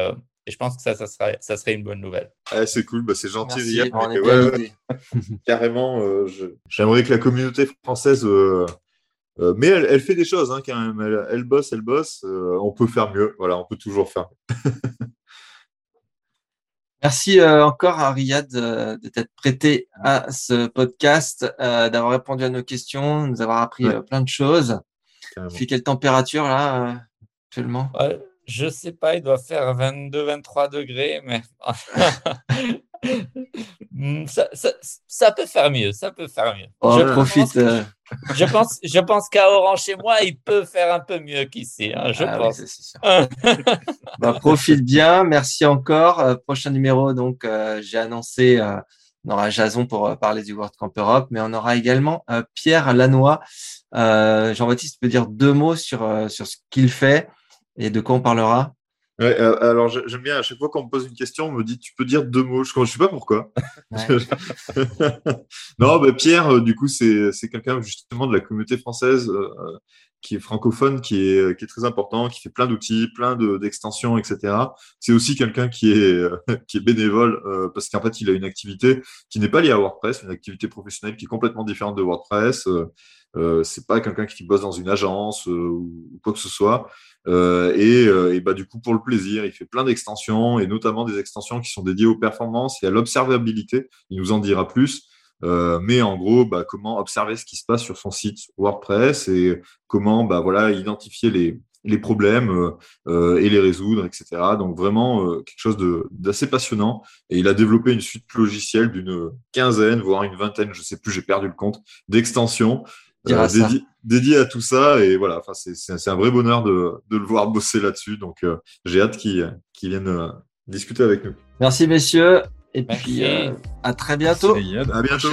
et je pense que ça, ça, serait, ça serait une bonne nouvelle. c'est cool, bah, c'est gentil. Merci, [LAUGHS] carrément, j'aimerais que la communauté française euh, mais elle, elle, fait des choses hein, quand même. Elle, elle, bosse, elle bosse. Euh, on peut faire mieux. Voilà, on peut toujours faire mieux. [LAUGHS] Merci euh, encore à Riyad euh, de t'être prêté à ce podcast, euh, d'avoir répondu à nos questions, de nous avoir appris plein de choses. Il fait quelle température là actuellement? Je ne sais pas, il doit faire 22-23 degrés, mais [LAUGHS] [LAUGHS] ça, peut faire mieux, ça peut faire mieux. Oh, je profite. Euh. je pense, je pense qu'à Orange chez moi, il peut faire un peu mieux qu'ici. Hein, je ah pense. [LAUGHS] bah, profite bien. Merci encore. Euh, prochain numéro, donc euh, j'ai annoncé. on aura Jason pour parler du World Camp Europe, mais on aura également Pierre Lannoy. Jean-Baptiste peut dire deux mots sur, sur ce qu'il fait et de quoi on parlera? Euh, alors j'aime bien, à chaque fois qu'on me pose une question, on me dit tu peux dire deux mots. Je ne sais pas pourquoi. [LAUGHS] [LAUGHS] non, bah, Pierre, euh, du coup, c'est quelqu'un justement de la communauté française euh, qui est francophone, qui est, qui est très important, qui fait plein d'outils, plein d'extensions, etc. C'est aussi quelqu'un qui est, [LAUGHS] qui est bénévole parce qu'en fait, il a une activité qui n'est pas liée à WordPress, une activité professionnelle qui est complètement différente de WordPress. Euh, c'est pas quelqu'un qui bosse dans une agence ou quoi que ce soit. Euh, et, euh, et, bah, du coup, pour le plaisir, il fait plein d'extensions et notamment des extensions qui sont dédiées aux performances et à l'observabilité. Il nous en dira plus. Euh, mais en gros, bah, comment observer ce qui se passe sur son site WordPress et comment bah, voilà, identifier les, les problèmes euh, et les résoudre, etc. Donc vraiment euh, quelque chose d'assez passionnant. Et il a développé une suite logicielle d'une quinzaine, voire une vingtaine, je sais plus, j'ai perdu le compte, d'extensions euh, dédié, à tout ça. Et voilà, c'est un vrai bonheur de, de le voir bosser là-dessus. Donc, euh, j'ai hâte qu'il vienne euh, discuter avec nous. Merci, messieurs. Et puis, à très bientôt. à bientôt.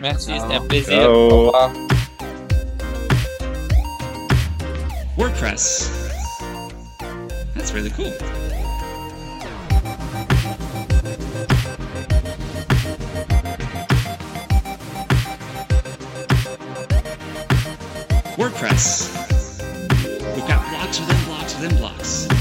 Merci, c'était un plaisir. Au revoir. WordPress. That's really cool. WordPress. We've got blocks within blocks within blocks.